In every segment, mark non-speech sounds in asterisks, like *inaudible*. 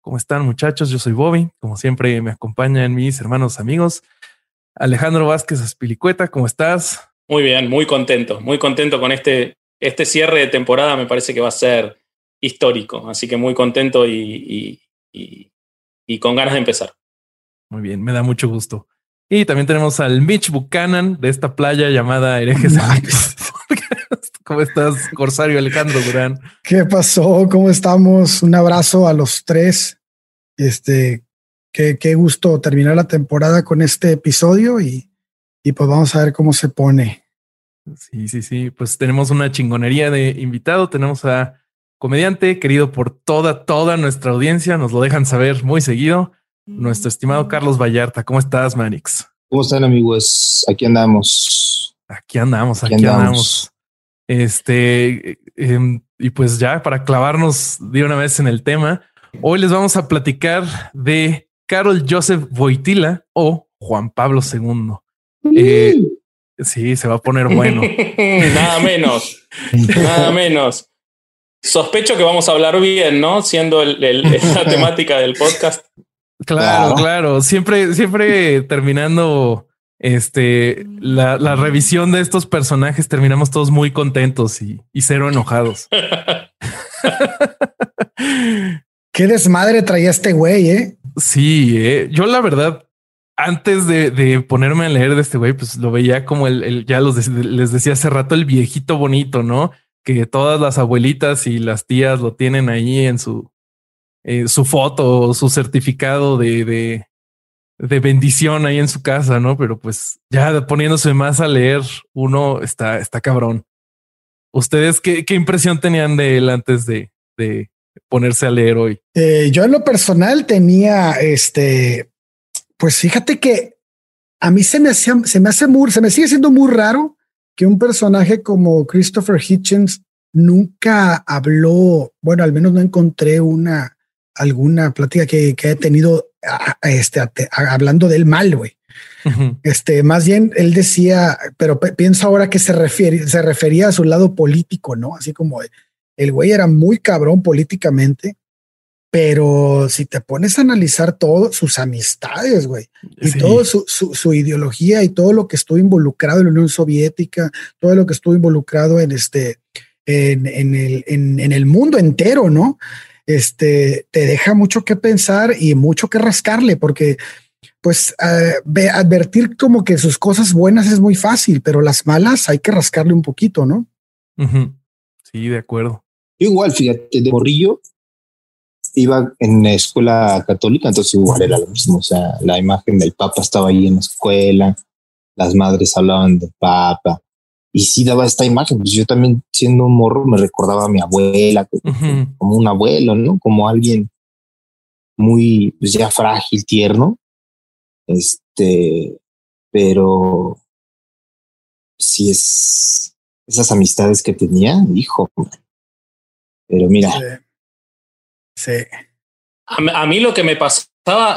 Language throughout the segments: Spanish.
¿Cómo están muchachos? Yo soy Bobby. Como siempre me acompañan mis hermanos amigos. Alejandro Vázquez Aspilicueta, ¿cómo estás? Muy bien, muy contento, muy contento con este, este cierre de temporada. Me parece que va a ser histórico, así que muy contento y, y, con ganas de empezar. Muy bien, me da mucho gusto. Y también tenemos al Mitch Buchanan de esta playa llamada Herejes. *laughs* ¿Cómo estás, Corsario Alejandro Durán? ¿Qué pasó? ¿Cómo estamos? Un abrazo a los tres. Este, qué, qué gusto terminar la temporada con este episodio y, y pues vamos a ver cómo se pone. Sí, sí, sí. Pues tenemos una chingonería de invitado. Tenemos a comediante querido por toda, toda nuestra audiencia. Nos lo dejan saber muy seguido. Nuestro estimado Carlos Vallarta. ¿Cómo estás, Manix? ¿Cómo están, amigos? Aquí andamos. Aquí andamos, aquí, andamos. Este, em, y pues ya para clavarnos de una vez en el tema, hoy les vamos a platicar de Carol Joseph Voitila o Juan Pablo II. Eh, sí, se va a poner bueno. *laughs* nada menos, *laughs* nada menos. Sospecho que vamos a hablar bien, ¿no? Siendo *laughs* la temática del podcast. Claro, claro. Siempre, siempre terminando este, la, la, revisión de estos personajes, terminamos todos muy contentos y, y cero enojados. *laughs* Qué desmadre traía este güey, ¿eh? Sí, eh. yo la verdad, antes de, de, ponerme a leer de este güey, pues lo veía como el, el ya los les decía hace rato, el viejito bonito, ¿no? Que todas las abuelitas y las tías lo tienen ahí en su, eh, su foto, su certificado de, de, de, bendición ahí en su casa, ¿no? Pero pues ya poniéndose más a leer, uno está, está cabrón. ¿Ustedes qué, qué impresión tenían de él antes de, de ponerse a leer hoy? Eh, yo en lo personal tenía este, pues fíjate que a mí se me hacía, se me hace muy, se me sigue siendo muy raro que un personaje como Christopher Hitchens nunca habló, bueno, al menos no encontré una, alguna plática que, que haya tenido este, hablando del mal, güey. Este, más bien él decía, pero pienso ahora que se refiere, se refería a su lado político, ¿no? Así como el güey era muy cabrón políticamente, pero si te pones a analizar todo sus amistades, güey, y todo su, su, ideología y todo lo que estuvo involucrado en la Unión Soviética, todo lo que estuvo involucrado en este, en, en el, en, en el mundo entero, ¿no? Este, te deja mucho que pensar y mucho que rascarle, porque pues uh, advertir como que sus cosas buenas es muy fácil, pero las malas hay que rascarle un poquito, ¿no? Sí, de acuerdo. Igual, fíjate, de morrillo iba en la escuela católica, entonces igual era lo mismo, o sea, la imagen del Papa estaba ahí en la escuela, las madres hablaban del Papa, y sí daba esta imagen. Pues yo también, siendo un morro, me recordaba a mi abuela, como un abuelo, ¿no? Como alguien muy, pues ya frágil, tierno. Este, pero sí es esas amistades que tenía, hijo. Pero mira. Sí. A, mí lo que me pasó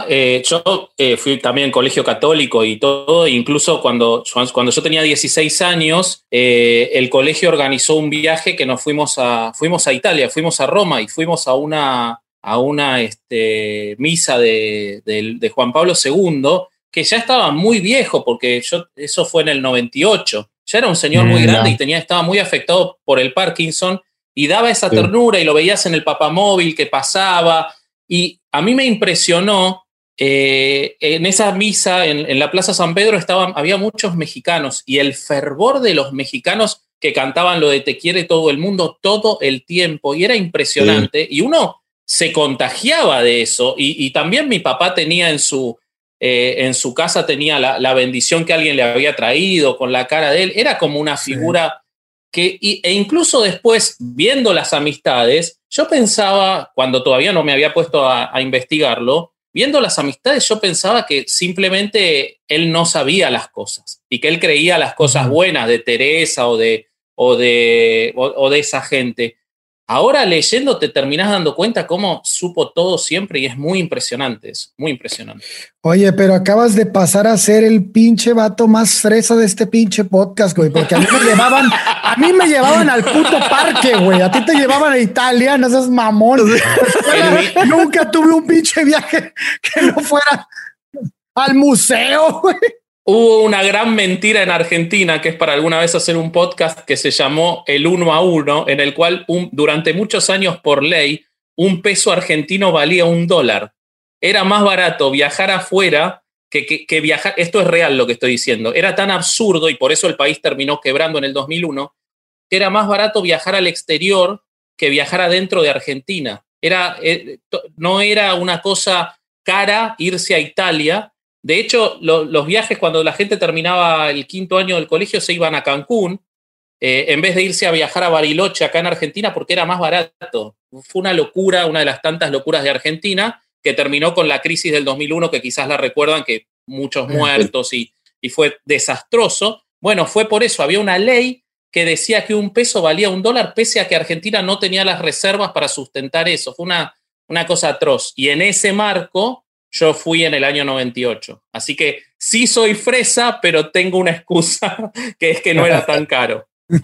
eh, yo eh, fui también colegio católico y todo, incluso cuando, cuando yo tenía 16 años, eh, el colegio organizó un viaje que nos fuimos a, fuimos a Italia, fuimos a Roma y fuimos a una, a una este, misa de, de, Juan Pablo II, que ya estaba muy viejo, porque yo, eso fue en el 98, ya era un señor muy grande y tenía, estaba muy afectado por el Parkinson y daba esa ternura y lo veías en el papamóvil que pasaba y a mí me impresionó, eh, en esa misa en, la Plaza San Pedro estaban, había muchos mexicanos y el fervor de los mexicanos que cantaban lo de Te quiere todo el mundo todo el tiempo y era impresionante y uno se contagiaba de eso y, también mi papá tenía en su, eh, en su casa tenía la, bendición que alguien le había traído con la cara de él, era como una figura que, e incluso después, viendo las amistades, yo pensaba, cuando todavía no me había puesto a, investigarlo, viendo las amistades yo pensaba que simplemente él no sabía las cosas y que él creía las cosas buenas de Teresa o de, o de, o de esa gente. Ahora leyendo te terminas dando cuenta cómo supo todo siempre y es muy impresionante es muy impresionante. Oye, pero acabas de pasar a ser el pinche vato más fresa de este pinche podcast, güey, porque a mí me *laughs* llevaban, a mí me llevaban al puto parque, güey, a ti te llevaban a Italia, no seas mamón. *laughs* *laughs* Nunca tuve un pinche viaje que no fuera al museo, güey. Hubo una gran mentira en Argentina, que es para alguna vez hacer un podcast que se llamó El Uno a Uno, en el cual durante muchos años por ley un peso argentino valía un dólar. Era más barato viajar afuera que, que, viajar, esto es real lo que estoy diciendo, era tan absurdo y por eso el país terminó quebrando en el 2001, que era más barato viajar al exterior que viajar adentro de Argentina. Era, eh, no era una cosa cara irse a Italia, de hecho, los viajes cuando la gente terminaba el quinto año del colegio se iban a Cancún, eh, en vez de irse a viajar a Bariloche acá en Argentina porque era más barato. Fue una locura, una de las tantas locuras de Argentina, que terminó con la crisis del 2001, que quizás la recuerdan, que muchos muertos y, y fue desastroso. Bueno, fue por eso, había una ley que decía que un peso valía un dólar, pese a que Argentina no tenía las reservas para sustentar eso. Fue una, una cosa atroz. Y en ese marco, yo fui en el año 98. Así que sí soy fresa, pero tengo una excusa, *laughs* que es que no era tan *laughs* caro. *laughs*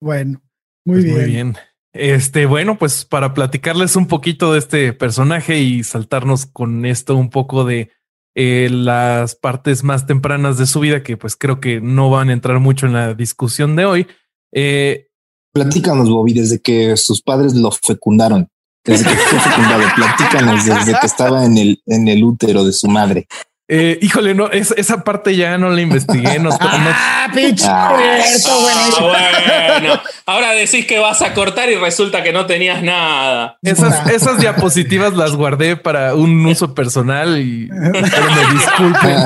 bueno, muy pues bien. Muy bien. Este, bueno, pues para platicarles un poquito de este personaje y saltarnos con esto un poco de eh, las partes más tempranas de su vida, que pues creo que no van a entrar mucho en la discusión de hoy. Eh, Platícanos, Bobby, desde que sus padres lo fecundaron. Desde que fue fecundado, platícanos desde que estaba en el, en el útero de su madre. Eh, híjole, no, esa parte ya no la investigué. No, *laughs* ah, pinche ah, bueno. Ahora decís que vas a cortar y resulta que no tenías nada. Esas, esas diapositivas las guardé para un uso personal y pero me disculpen.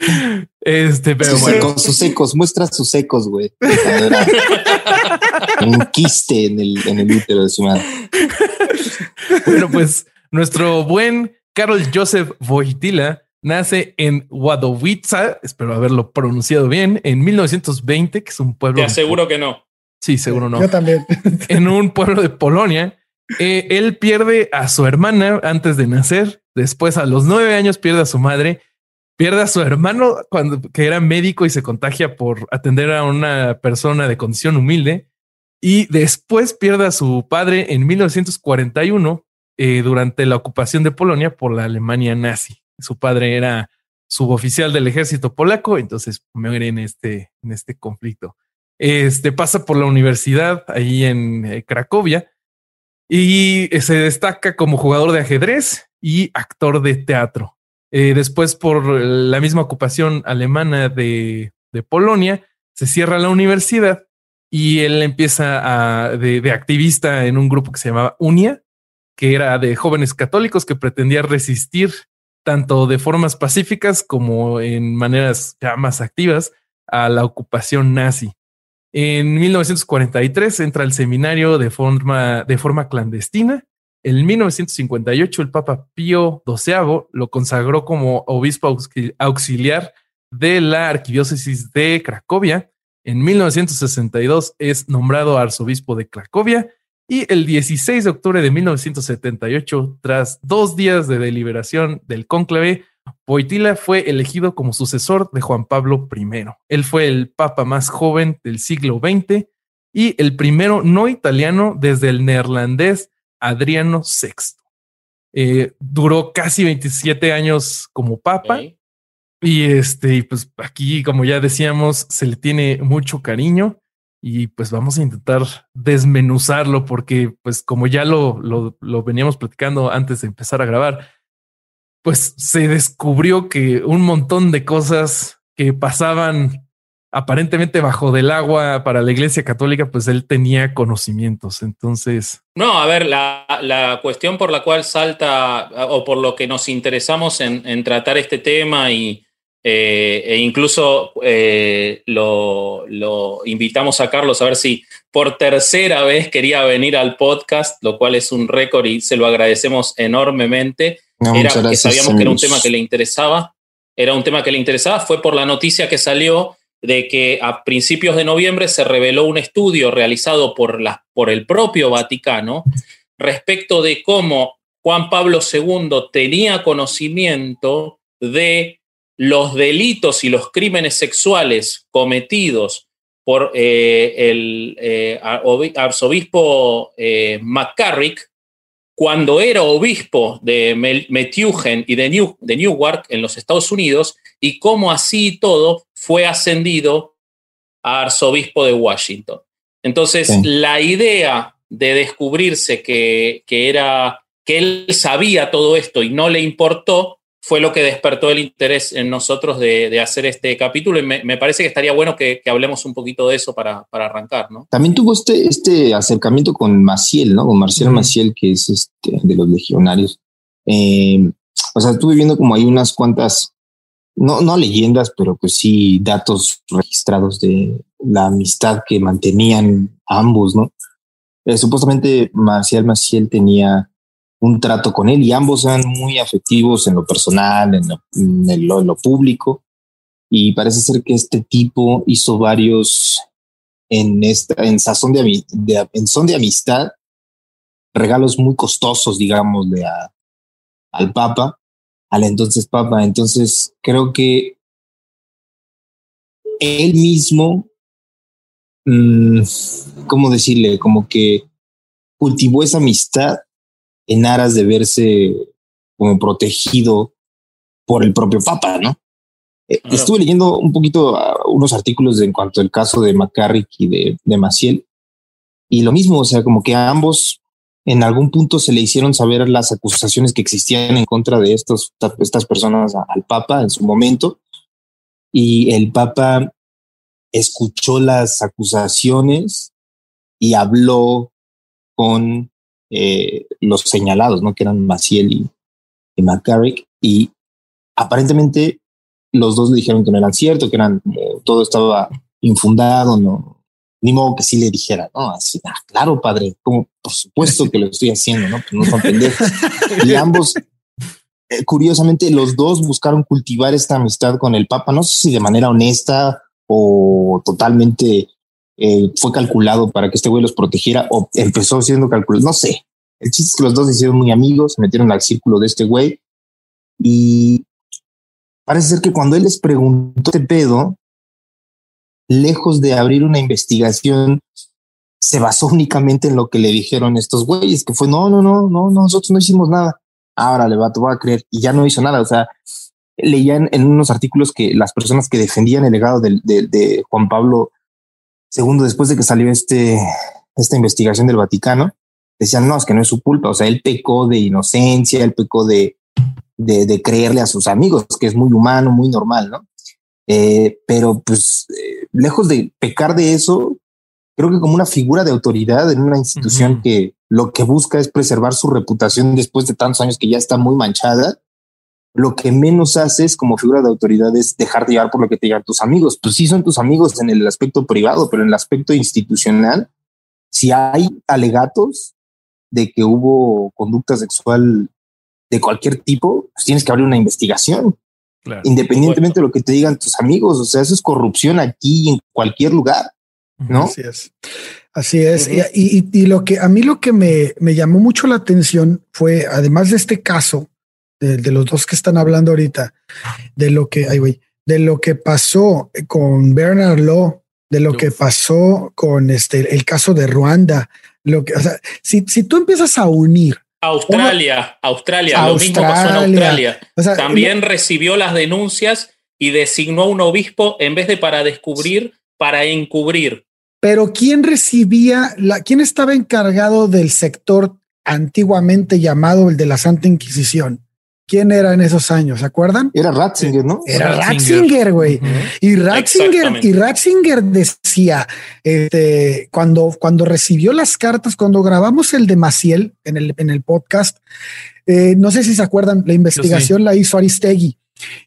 *laughs* Este, pero sus bueno. Secos, sus secos, muestra sus secos, güey. *laughs* un quiste en el, en el útero de su madre. Bueno, pues nuestro buen Karol Joseph Wojtyla nace en Wadowica, espero haberlo pronunciado bien, en 1920, que es un pueblo. Te aseguro que no. Sí, seguro no. Yo también. *laughs* En un pueblo de Polonia. Eh, él pierde a su hermana antes de nacer. Después, a los nueve años, pierde a su madre pierde a su hermano cuando que era médico y se contagia por atender a una persona de condición humilde. Y después pierde a su padre en 1941 eh, durante la ocupación de Polonia por la Alemania nazi. Su padre era suboficial del ejército polaco, entonces muere en este, en este conflicto. Este pasa por la universidad ahí en eh, Cracovia y se destaca como jugador de ajedrez y actor de teatro. Eh, después, por la misma ocupación alemana de, Polonia, se cierra la universidad y él empieza a, de, activista en un grupo que se llamaba UNIA, que era de jóvenes católicos que pretendía resistir tanto de formas pacíficas como en maneras ya más activas a la ocupación nazi. En 1943 entra al seminario de forma, de forma clandestina en 1958, el Papa Pío XII lo consagró como obispo auxiliar de la arquidiócesis de Cracovia. En 1962 es nombrado arzobispo de Cracovia y el 16 de octubre de 1978, tras dos días de deliberación del cónclave, Boitila fue elegido como sucesor de Juan Pablo I. Él fue el papa más joven del siglo XX y el primero no italiano desde el neerlandés Adriano VI. Eh, duró casi 27 años como papa. Y este, pues aquí, como ya decíamos, se le tiene mucho cariño y pues vamos a intentar desmenuzarlo porque pues como ya lo, lo, lo veníamos platicando antes de empezar a grabar, pues se descubrió que un montón de cosas que pasaban aparentemente bajo del agua para la Iglesia Católica, pues él tenía conocimientos. Entonces. No, a ver, la, cuestión por la cual salta o por lo que nos interesamos en, tratar este tema y, eh, e incluso eh, lo, invitamos a Carlos a ver si por tercera vez quería venir al podcast, lo cual es un récord y se lo agradecemos enormemente. era que sabíamos que era un tema que le interesaba. Era un tema que le interesaba. Fue por la noticia que salió de que a principios de noviembre se reveló un estudio realizado por, la, por el propio Vaticano respecto de cómo Juan Pablo II tenía conocimiento de los delitos y los crímenes sexuales cometidos por eh, el eh, arzobispo eh, McCarrick cuando era obispo de Metuchen y de, New, de Newark en los Estados Unidos y cómo así todo fue ascendido a arzobispo de Washington. Entonces, la idea de descubrirse que, que, era, que él sabía todo esto y no le importó, fue lo que despertó el interés en nosotros de, hacer este capítulo y me, parece que estaría bueno que, hablemos un poquito de eso para, arrancar, ¿no? También tuvo este, este acercamiento con Maciel, ¿no? Con Marcial Maciel, que es este, de los legionarios. Eh, o sea, estuve viendo como hay unas cuantas, no, no leyendas, pero pues sí datos registrados de la amistad que mantenían ambos, ¿no? Eh, supuestamente Marcial Maciel tenía un trato con él y ambos eran muy afectivos en lo personal, en lo, público. Y parece ser que este tipo hizo varios en esta, en sazón de, en son de amistad, regalos muy costosos, digamos, de al Papa, al entonces Papa. Entonces creo que él mismo, mm, ¿cómo decirle? Como que cultivó esa amistad en aras de verse como protegido por el propio Papa, ¿no? Eh, estuve leyendo un poquito ah, unos artículos en cuanto al caso de McCarrick y de, de Maciel, y lo mismo, o sea, como que a ambos en algún punto se le hicieron saber las acusaciones que existían en contra de estos, estas personas al Papa en su momento, y el Papa escuchó las acusaciones y habló con eh, los señalados, ¿no? Que eran Maciel y, y McCarrick. Y aparentemente los dos le dijeron que no eran cierto, que eran todo estaba infundado, no, ni modo que sí le dijera, no, así, ah, claro, padre, como por supuesto que lo estoy haciendo, no, pues no son y ambos, eh, curiosamente, los dos buscaron cultivar esta amistad con el Papa, no sé si de manera honesta o totalmente eh, fue calculado para que este güey los protegiera o empezó siendo calculado, no sé. El chiste es que los dos se hicieron muy amigos, se metieron al círculo de este güey y parece ser que cuando él les preguntó este pedo, lejos de abrir una investigación, se basó únicamente en lo que le dijeron estos güeyes, que fue no, no, no, no, nosotros no hicimos nada. Ahora le va, te voy a creer y ya no hizo nada. O sea, leían en unos artículos que las personas que defendían el legado de, de Juan Pablo Segundo, después de que salió este, esta investigación del Vaticano, decían, no, es que no es su culpa, o sea, él pecó de inocencia, él pecó de, de, creerle a sus amigos, que es muy humano, muy normal, ¿no? Eh, pero pues, eh, lejos de pecar de eso, creo que como una figura de autoridad en una institución que lo que busca es preservar su reputación después de tantos años que ya está muy manchada, lo que menos haces como figura de autoridad es dejar de llevar por lo que te digan tus amigos. Pues sí son tus amigos en el aspecto privado, pero en el aspecto institucional, si hay alegatos de que hubo conducta sexual de cualquier tipo, pues tienes que abrir una investigación. independientemente de lo que te digan tus amigos, o sea, eso es corrupción aquí en cualquier lugar, ¿no? Así es. Así es. y, lo que a mí lo que me, me llamó mucho la atención fue, además de este caso, de, los dos que están hablando ahorita, de lo que, ay, de lo que pasó con Bernard Law, de lo que pasó con este, el caso de Ruanda, lo que, o sea, si, si tú empiezas a unir Australia, Australia, lo mismo pasó en Australia. También recibió las denuncias y designó a un obispo en vez de para descubrir, para encubrir. Pero ¿quién recibía, la, quién estaba encargado del sector antiguamente llamado el de la Santa Inquisición? ¿Quién era en esos años? ¿Se acuerdan? Era Ratzinger, ¿no? Era Ratzinger, güey. Y Ratzinger, y Ratzinger decía, este, cuando, cuando recibió las cartas, cuando grabamos el de Maciel en el, en el podcast, eh, no sé si se acuerdan, la investigación la hizo Aristegui.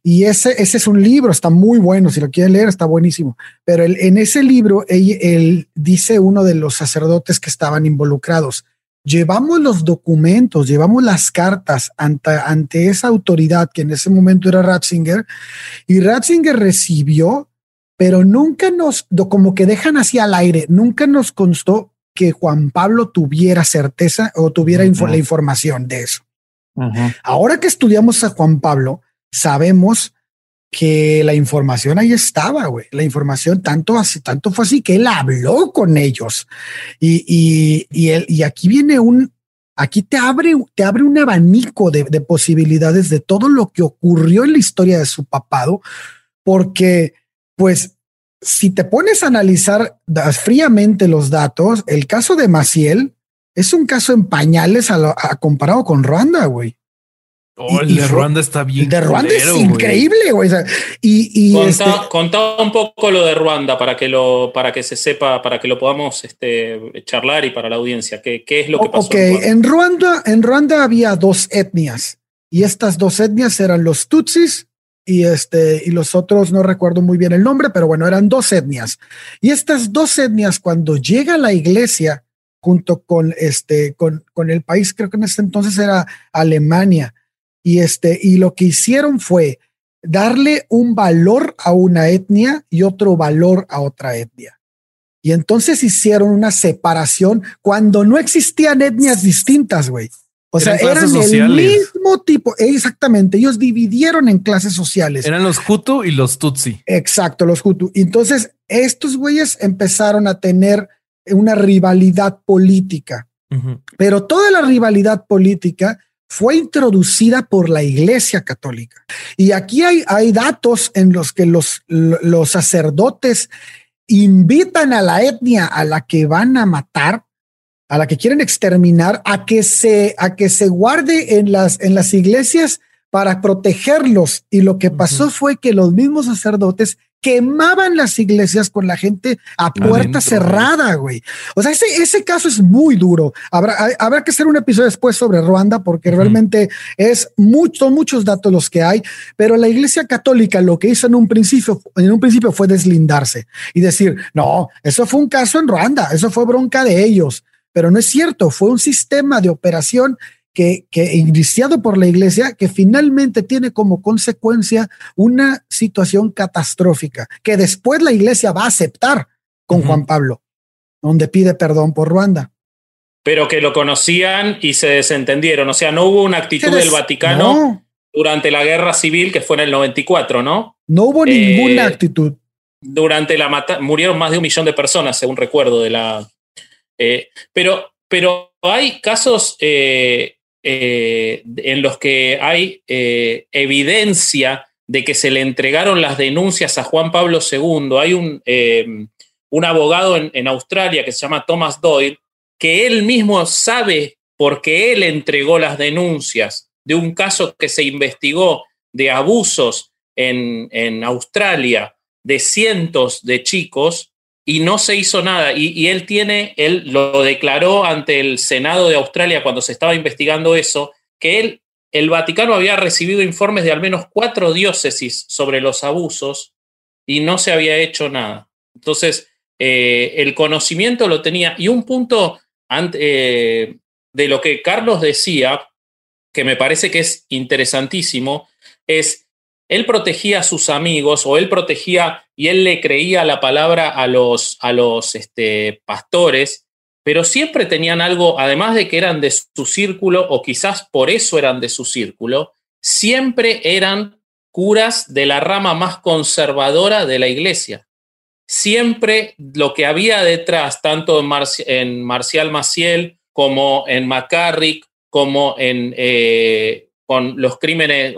Y ese, ese es un libro, está muy bueno, si lo quieren leer, está buenísimo. Pero en ese libro, él, dice uno de los sacerdotes que estaban involucrados, llevamos los documentos, llevamos las cartas ante, ante esa autoridad que en ese momento era Ratzinger, y Ratzinger recibió, pero nunca nos, como que dejan así al aire, nunca nos constó que Juan Pablo tuviera certeza o tuviera la información de eso. Ahora que estudiamos a Juan Pablo, sabemos que la información ahí estaba, güey. La información tanto así, tanto fue así que él habló con ellos. Y, y, y, él, y aquí viene un, aquí te abre, te abre un abanico de, de, posibilidades de todo lo que ocurrió en la historia de su papado, porque pues si te pones a analizar fríamente los datos, el caso de Maciel es un caso en pañales a, a comparado con Ruanda, güey. Oh, el de Ruanda está bien. El de Ruanda es increíble, güey. y, este contá, un poco lo de Ruanda para que lo, para que se sepa, para que lo podamos este, charlar y para la audiencia. ¿Qué, qué es lo que pasó? Ok, en Ruanda? en Ruanda, había dos etnias y estas dos etnias eran los Tutsis y este y los otros no recuerdo muy bien el nombre, pero bueno, eran dos etnias. Y estas dos etnias cuando llega la iglesia junto con este con, con el país, creo que en ese entonces era Alemania y, este, y lo que hicieron fue darle un valor a una etnia y otro valor a otra etnia. Y entonces hicieron una separación cuando no existían etnias distintas, güey. O sea, eran el mismo tipo. Exactamente. Ellos dividieron en clases sociales. Eran los Hutu y los Tutsi. Exacto, los Hutu. Entonces, estos güeyes empezaron a tener una rivalidad política. Pero toda la rivalidad política fue introducida por la Iglesia Católica. Y aquí hay, hay datos en los que los, los sacerdotes invitan a la etnia a la que van a matar, a la que quieren exterminar, a que se, a que se guarde en las, en las iglesias para protegerlos. Y lo que pasó fue que los mismos sacerdotes quemaban las iglesias con la gente a puerta cerrada, güey. O sea, ese, ese caso es muy duro. Habrá, habrá que hacer un episodio después sobre Ruanda porque realmente es mucho, muchos datos los que hay, pero la iglesia católica lo que hizo en un principio, en un principio fue deslindarse y decir, no, eso fue un caso en Ruanda, eso fue bronca de ellos, pero no es cierto, fue un sistema de operación que, iniciado por la iglesia, que finalmente tiene como consecuencia una situación catastrófica, que después la iglesia va a aceptar con Juan Pablo, donde pide perdón por Ruanda. Pero que lo conocían y se desentendieron, o sea, no hubo una actitud del Vaticano durante la guerra civil, que fue en el 94, ¿no? No hubo ninguna eh, actitud. Durante la mata murieron más de un millón de personas, según recuerdo de la... Eh, pero, pero hay casos eh, eh, en los que hay eh, evidencia de que se le entregaron las denuncias a Juan Pablo II. Hay un, eh, un abogado en, en, Australia que se llama Thomas Doyle, que él mismo sabe porque él entregó las denuncias de un caso que se investigó de abusos en, en Australia de cientos de chicos y no se hizo nada. Y, él tiene, él lo declaró ante el Senado de Australia cuando se estaba investigando eso, que él, el Vaticano había recibido informes de al menos cuatro diócesis sobre los abusos y no se había hecho nada. Entonces, eh, el conocimiento lo tenía. Y un punto eh, de lo que Carlos decía, que me parece que es interesantísimo, es él protegía a sus amigos o él protegía y él le creía la palabra a los, a los este, pastores, pero siempre tenían algo, además de que eran de su círculo o quizás por eso eran de su círculo, siempre eran curas de la rama más conservadora de la iglesia. Siempre lo que había detrás, tanto en, Marcial Maciel como en McCarrick, como en eh, con los crímenes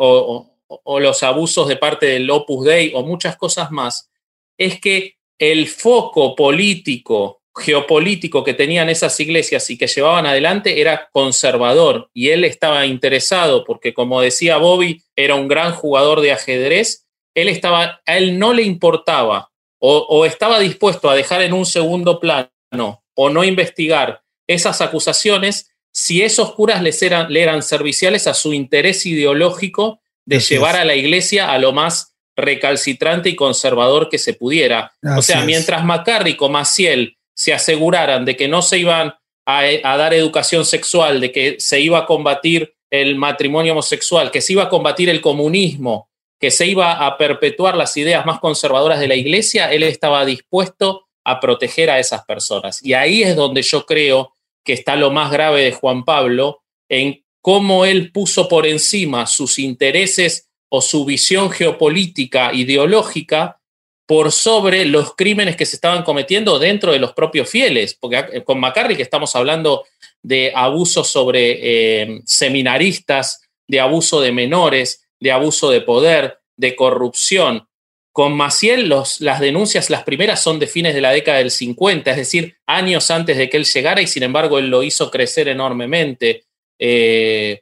los abusos de parte del Opus Dei o muchas cosas más, es que el foco político, geopolítico que tenían esas iglesias y que llevaban adelante era conservador y él estaba interesado porque como decía Bobby, era un gran jugador de ajedrez, él estaba, a él no le importaba o, estaba dispuesto a dejar en un segundo plano o no investigar esas acusaciones si esos curas eran, le eran serviciales a su interés ideológico de llevar a la iglesia a lo más recalcitrante y conservador que se pudiera. o sea, mientras McCarrick o Maciel se aseguraran de que no se iban a, a, dar educación sexual, de que se iba a combatir el matrimonio homosexual, que se iba a combatir el comunismo, que se iba a perpetuar las ideas más conservadoras de la iglesia, él estaba dispuesto a proteger a esas personas. Y ahí es donde yo creo que está lo más grave de Juan Pablo, en cómo él puso por encima sus intereses o su visión geopolítica, ideológica, por sobre los crímenes que se estaban cometiendo dentro de los propios fieles. Porque con que estamos hablando de abusos sobre eh, seminaristas, de abuso de menores, de abuso de poder, de corrupción. Con Maciel las denuncias, las primeras son de fines de la década del 50, es decir, años antes de que él llegara y sin embargo él lo hizo crecer enormemente. Eh,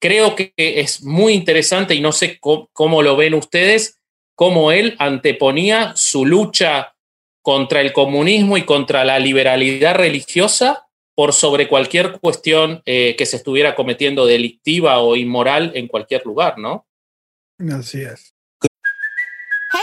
creo que es muy interesante y no sé cómo, lo ven ustedes, cómo él anteponía su lucha contra el comunismo y contra la liberalidad religiosa por sobre cualquier cuestión eh, que se estuviera cometiendo delictiva o inmoral en cualquier lugar, ¿no? Así es.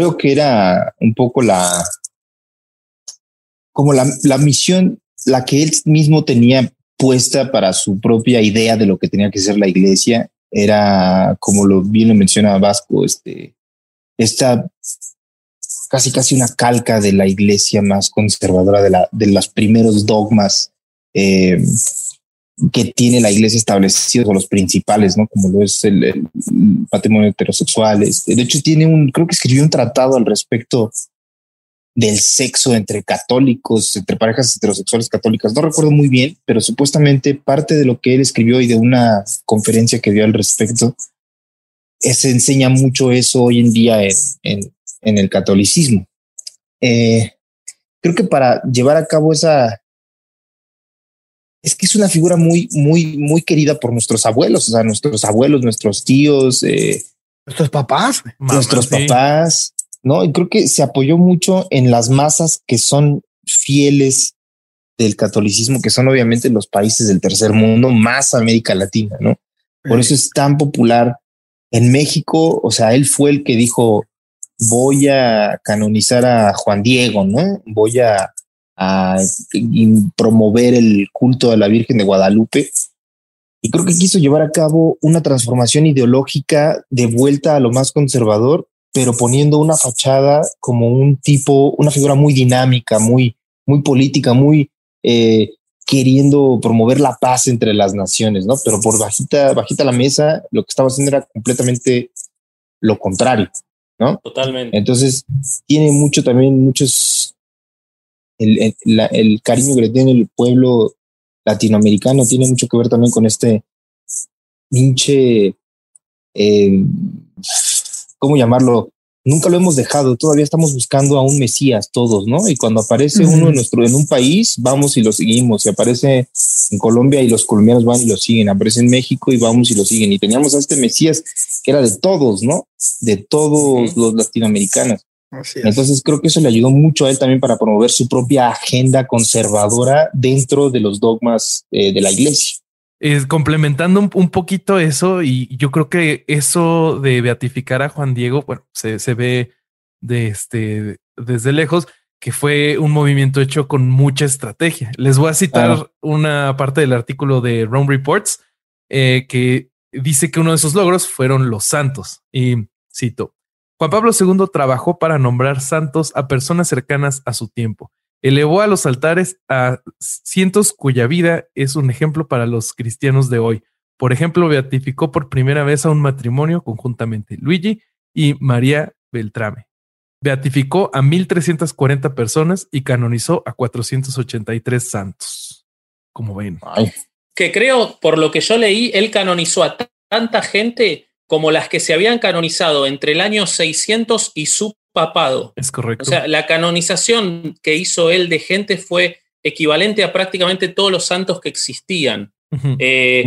Creo que era un poco la como la, la misión, la que él mismo tenía puesta para su propia idea de lo que tenía que ser la iglesia, era como lo bien lo menciona Vasco, este, esta casi casi una calca de la iglesia más conservadora de la de los primeros dogmas eh, que tiene la iglesia establecidos o los principales, ¿no? Como lo es el, patrimonio heterosexual. Este, de hecho, tiene un, creo que escribió un tratado al respecto del sexo entre católicos, entre parejas heterosexuales católicas. No recuerdo muy bien, pero supuestamente parte de lo que él escribió y de una conferencia que dio al respecto, se enseña mucho eso hoy en día en, en, el catolicismo. Eh, creo que para llevar a cabo esa, es que es una figura muy, muy, muy querida por nuestros abuelos, o sea, nuestros abuelos, nuestros tíos, eh, nuestros papás, nuestros papás, ¿no? Y creo que se apoyó mucho en las masas que son fieles del catolicismo, que son obviamente los países del tercer mundo, más América Latina, ¿no? Por eso es tan popular en México, o sea, él fue el que dijo, voy a canonizar a Juan Diego, ¿no? Voy a, a promover el culto a la Virgen de Guadalupe. Y creo que quiso llevar a cabo una transformación ideológica de vuelta a lo más conservador, pero poniendo una fachada como un tipo, una figura muy dinámica, muy, muy política, muy eh, queriendo promover la paz entre las naciones, ¿no? Pero por bajita, bajita la mesa, lo que estaba haciendo era completamente lo contrario, ¿no? Totalmente. Entonces, tiene mucho también, muchos el, cariño que le tiene el pueblo latinoamericano tiene mucho que ver también con este pinche, eh, ¿cómo llamarlo? Nunca lo hemos dejado, todavía estamos buscando a un Mesías todos, ¿no? Y cuando aparece uno en nuestro, en un país, vamos y lo seguimos. Y aparece en Colombia y los colombianos van y lo siguen. Aparece en México y vamos y lo siguen. Y teníamos a este Mesías que era de todos, ¿no? De todos los latinoamericanos. Entonces creo que eso le ayudó mucho a él también para promover su propia agenda conservadora dentro de los dogmas eh, de la iglesia. Es complementando un, poquito eso, y yo creo que eso de beatificar a Juan Diego, bueno, se, ve de este, desde lejos, que fue un movimiento hecho con mucha estrategia. Les voy a citar una parte del artículo de Rome Reports eh, que dice que uno de esos logros fueron los santos. Y cito, Juan Pablo II trabajó para nombrar santos a personas cercanas a su tiempo. Elevó a los altares a cientos cuya vida es un ejemplo para los cristianos de hoy. Por ejemplo, beatificó por primera vez a un matrimonio conjuntamente, Luigi y María Beltrame. Beatificó a 1.340 personas y canonizó a 483 santos. Como ven. Que creo, por lo que yo leí, él canonizó a tanta gente como las que se habían canonizado entre el año 600 y su papado. Es correcto. O sea, la canonización que hizo él de gente fue equivalente a prácticamente todos los santos que existían. Eh,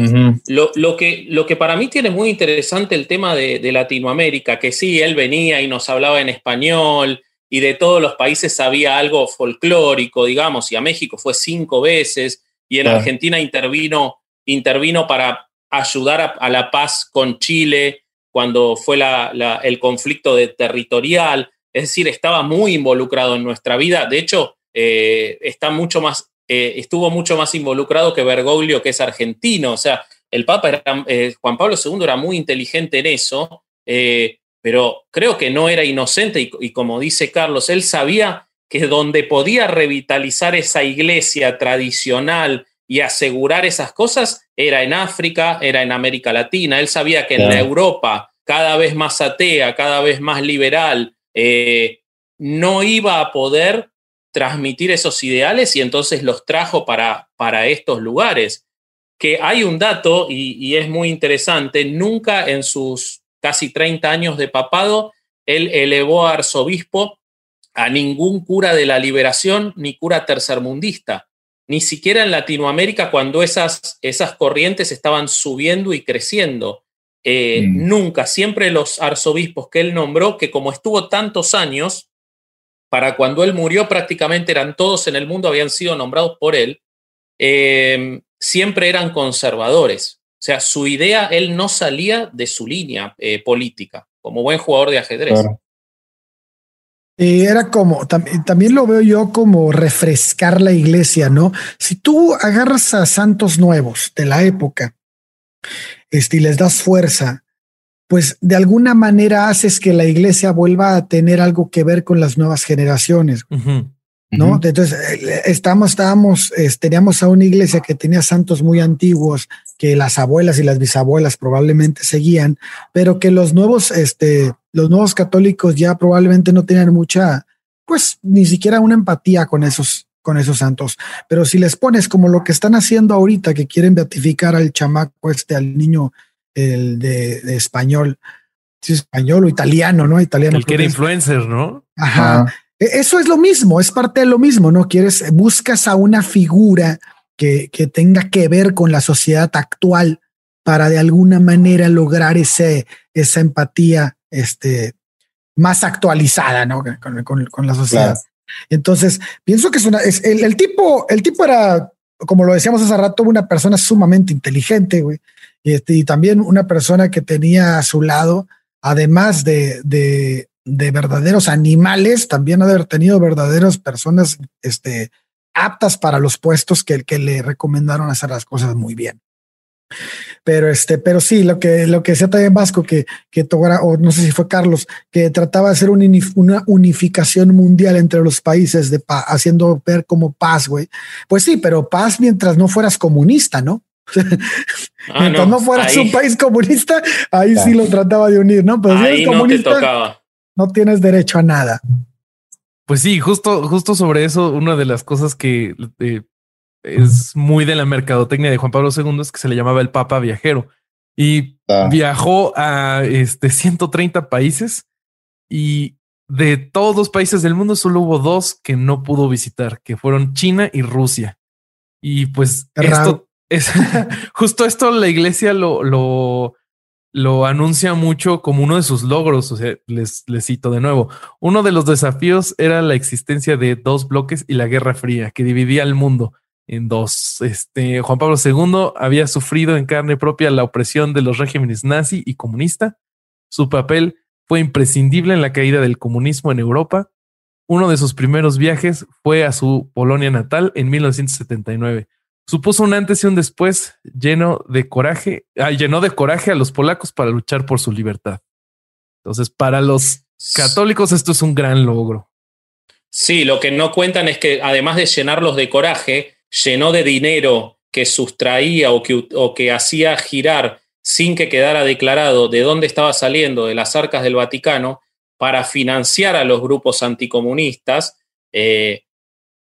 lo, que, lo, que, para mí tiene muy interesante el tema de, de, Latinoamérica, que sí, él venía y nos hablaba en español y de todos los países había algo folclórico, digamos, y a México fue cinco veces y en Argentina intervino, intervino para ayudar a, la paz con Chile cuando fue el conflicto territorial, es decir, estaba muy involucrado en nuestra vida, de hecho, eh, está mucho más eh, estuvo mucho más involucrado que Bergoglio, que es argentino. O sea, el Papa era, eh, Juan Pablo II era muy inteligente en eso, pero creo que no era inocente y, como dice Carlos, él sabía que donde podía revitalizar esa iglesia tradicional y asegurar esas cosas era en África, era en América Latina. Él sabía que en la Europa, cada vez más atea, cada vez más liberal, no iba a poder transmitir esos ideales y entonces los trajo para, para estos lugares. Que hay un dato, y, es muy interesante, nunca en sus casi 30 años de papado, él elevó a arzobispo a ningún cura de la liberación ni cura tercermundista, ni siquiera en Latinoamérica cuando esas, esas corrientes estaban subiendo y creciendo. Eh, mm. Nunca, siempre los arzobispos que él nombró, que como estuvo tantos años, para cuando él murió prácticamente eran todos en el mundo, habían sido nombrados por él, eh, siempre eran conservadores. O sea, su idea, él no salía de su línea eh, política, como buen jugador de ajedrez. Y era como, también lo veo yo como refrescar la iglesia, ¿no? Si tú agarras a santos nuevos de la época este, y les das fuerza, pues de alguna manera haces que la iglesia vuelva a tener algo que ver con las nuevas generaciones. ¿No? Entonces, eh, estamos, estábamos, teníamos a una iglesia que tenía santos muy antiguos, que las abuelas y las bisabuelas probablemente seguían, pero que los nuevos, este, los nuevos católicos ya probablemente no tenían mucha, pues ni siquiera una empatía con esos, con esos santos. Pero si les pones como lo que están haciendo ahorita, que quieren beatificar al chamaco este, al niño el de, español, español o italiano, ¿no? Italiano. El que era influencer, ¿no? Ajá. E, eso es lo mismo, es parte de lo mismo, ¿no? Quieres, buscas a una figura que, que tenga que ver con la sociedad actual para de alguna manera lograr ese, esa empatía este, más actualizada, ¿no? Con, la sociedad. Entonces, pienso que es una, es, el, el, tipo, el tipo era, como lo decíamos hace rato, una persona sumamente inteligente, güey. Este, y también una persona que tenía a su lado, además de, de, verdaderos animales, también haber tenido verdaderas personas este, aptas para los puestos que, que le recomendaron hacer las cosas muy bien. Pero este, pero sí, lo que, lo que decía también Vasco, que, que o no sé si fue Carlos, que trataba de hacer una, unificación mundial entre los países, de haciendo ver como paz, güey. Pues sí, pero paz mientras no fueras comunista, ¿no? *laughs* Ah, Mientras no, fueras un país comunista, ahí sí lo trataba de unir, ¿no? Pero si eres comunista, no, tienes derecho a nada. Pues sí, justo, justo sobre eso, una de las cosas que eh, es muy de la mercadotecnia de Juan Pablo II es que se le llamaba el Papa Viajero y ah. viajó a este 130 países y de todos los países del mundo solo hubo dos que no pudo visitar, que fueron China y Rusia. Y pues esto es, *laughs* justo esto la iglesia lo, lo, lo anuncia mucho como uno de sus logros. O sea, les, les cito de nuevo. Uno de los desafíos era la existencia de dos bloques y la Guerra Fría, que dividía el mundo en dos. Este Juan Pablo II había sufrido en carne propia la opresión de los regímenes nazi y comunista. Su papel fue imprescindible en la caída del comunismo en Europa. Uno de sus primeros viajes fue a su Polonia natal en 1979 supuso un antes y un después lleno de coraje, ah, llenó de coraje a los polacos para luchar por su libertad. Entonces, para los católicos esto es un gran logro. Sí, lo que no cuentan es que además de llenarlos de coraje, llenó de dinero que sustraía o que, o que hacía girar sin que quedara declarado de dónde estaba saliendo de las arcas del Vaticano para financiar a los grupos anticomunistas eh,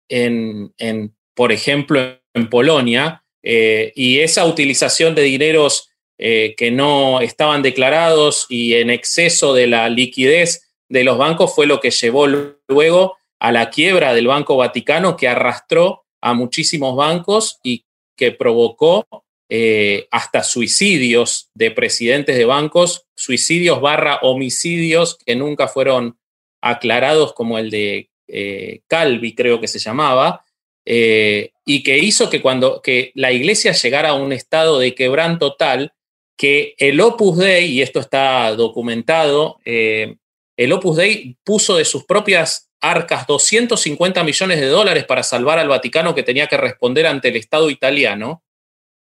en, en, por ejemplo, en Polonia, eh, y esa utilización de dineros que no estaban declarados y en exceso de la liquidez de los bancos fue lo que llevó luego a la quiebra del Banco Vaticano que arrastró a muchísimos bancos y que provocó eh, hasta suicidios de presidentes de bancos, suicidios barra homicidios que nunca fueron aclarados, como el de eh, Calvi, creo que se llamaba, eh, y que hizo que cuando que la iglesia llegara a un estado de quebranto tal que el Opus Dei, y esto está documentado, el Opus Dei puso de sus propias arcas 250 millones de dólares para salvar al Vaticano que tenía que responder ante el Estado italiano.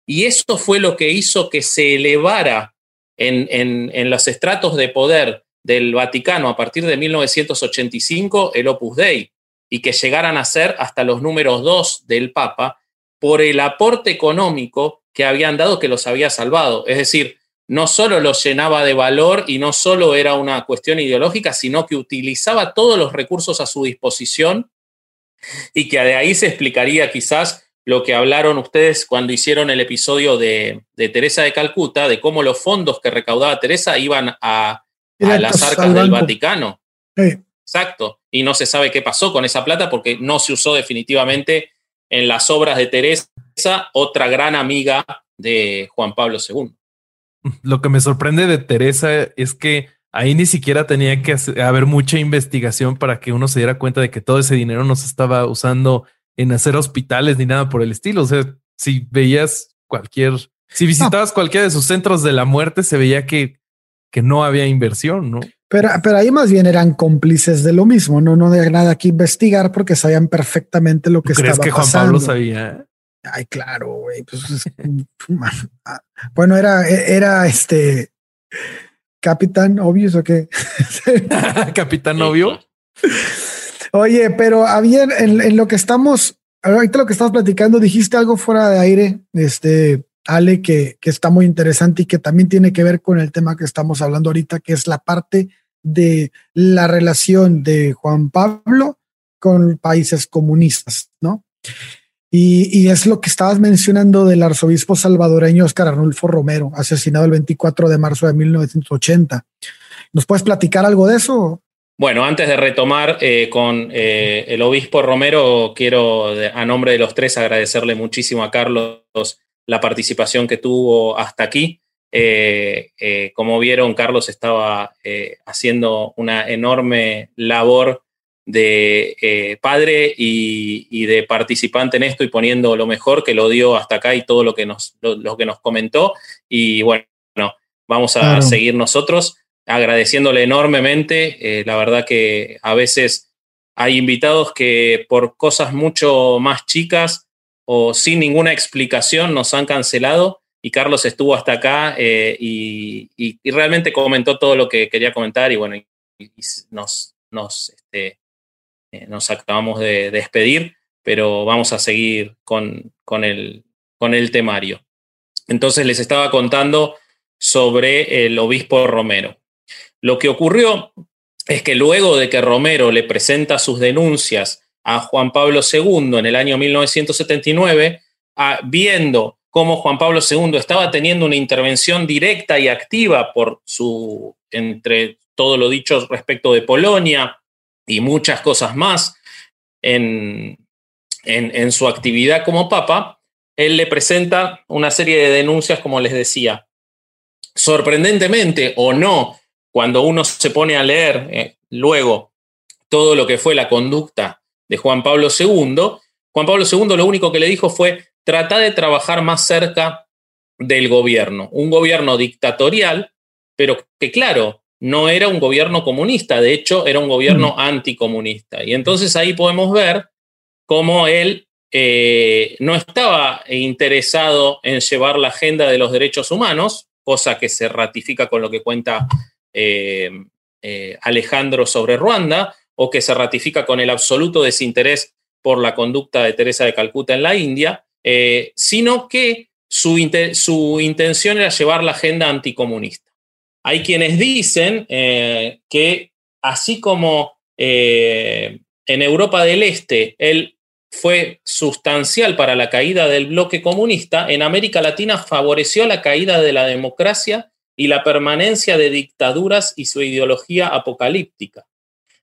Y eso fue lo que hizo que se elevara en, en, los estratos de poder del Vaticano a partir de 1985 el Opus Dei y que llegaran a ser hasta los números dos del Papa por el aporte económico que habían dado que los había salvado. Es decir, no solo los llenaba de valor y no solo era una cuestión ideológica, sino que utilizaba todos los recursos a su disposición y que de ahí se explicaría quizás lo que hablaron ustedes cuando hicieron el episodio de, Teresa de Calcuta, de cómo los fondos que recaudaba Teresa iban a, las arcas del Vaticano. Exacto. Y no se sabe qué pasó con esa plata porque no se usó definitivamente en las obras de Teresa, otra gran amiga de Juan Pablo II. Lo que me sorprende de Teresa es que ahí ni siquiera tenía que haber mucha investigación para que uno se diera cuenta de que todo ese dinero no se estaba usando en hacer hospitales ni nada por el estilo. O sea, si veías cualquier, si visitabas cualquiera de sus centros de la muerte, se veía que, que no había inversión, ¿no? Pero, pero ahí más bien eran cómplices de lo mismo, no, no había nada que investigar porque sabían perfectamente lo que ¿Crees que Juan Pablo sabía? Ay, claro, güey. Pues, *laughs* ah, bueno, era, era este Capitán Obvious o qué? *laughs* Capitán Obvio. Oye, pero había en, lo que estamos, ahorita lo que estamos platicando, dijiste algo fuera de aire, este, Ale, que, que está muy interesante y que también tiene que ver con el tema que estamos hablando ahorita, que es la parte de la relación de Juan Pablo con países comunistas, ¿no? Y, es lo que estabas mencionando del arzobispo salvadoreño Oscar Arnulfo Romero, asesinado el 24 de marzo de 1980. ¿Nos puedes platicar algo de eso? Bueno, antes de retomar eh, con eh, el obispo Romero, quiero a nombre de los tres agradecerle muchísimo a Carlos la participación que tuvo hasta aquí. Eh, como vieron, Carlos estaba haciendo una enorme labor de eh, padre y, de participante en esto y poniendo lo mejor que lo dio hasta acá y todo lo que nos, lo, que nos comentó. Y bueno, vamos a seguir nosotros agradeciéndole enormemente. Eh, la verdad que a veces hay invitados que por cosas mucho más chicas o sin ninguna explicación nos han cancelado y Carlos estuvo hasta acá eh, y, realmente comentó todo lo que quería comentar y bueno, nos, nos este, eh, nos acabamos de, despedir, pero vamos a seguir con, con, el, con el temario. Entonces les estaba contando sobre el obispo Romero. Lo que ocurrió es que luego de que Romero le presenta sus denuncias a Juan Pablo II en el año 1979, viendo cómo Juan Pablo II estaba teniendo una intervención directa y activa por su, entre todo lo dicho respecto de Polonia, y muchas cosas más en, en, su actividad como papa, él le presenta una serie de denuncias, como les decía. Sorprendentemente o no, cuando uno se pone a leer eh, luego todo lo que fue la conducta de Juan Pablo II, Juan Pablo II lo único que le dijo fue trata de trabajar más cerca del gobierno, un gobierno dictatorial, pero que claro, no era un gobierno comunista, de hecho era un gobierno mm. anticomunista. Y entonces ahí podemos ver cómo él eh, no estaba interesado en llevar la agenda de los derechos humanos, cosa que se ratifica con lo que cuenta eh, eh, Alejandro sobre Ruanda, o que se ratifica con el absoluto desinterés por la conducta de Teresa de Calcuta en la India, sino que su, intención era llevar la agenda anticomunista. Hay quienes dicen eh, que así como eh, en Europa del Este él fue sustancial para la caída del bloque comunista, en América Latina favoreció la caída de la democracia y la permanencia de dictaduras y su ideología apocalíptica.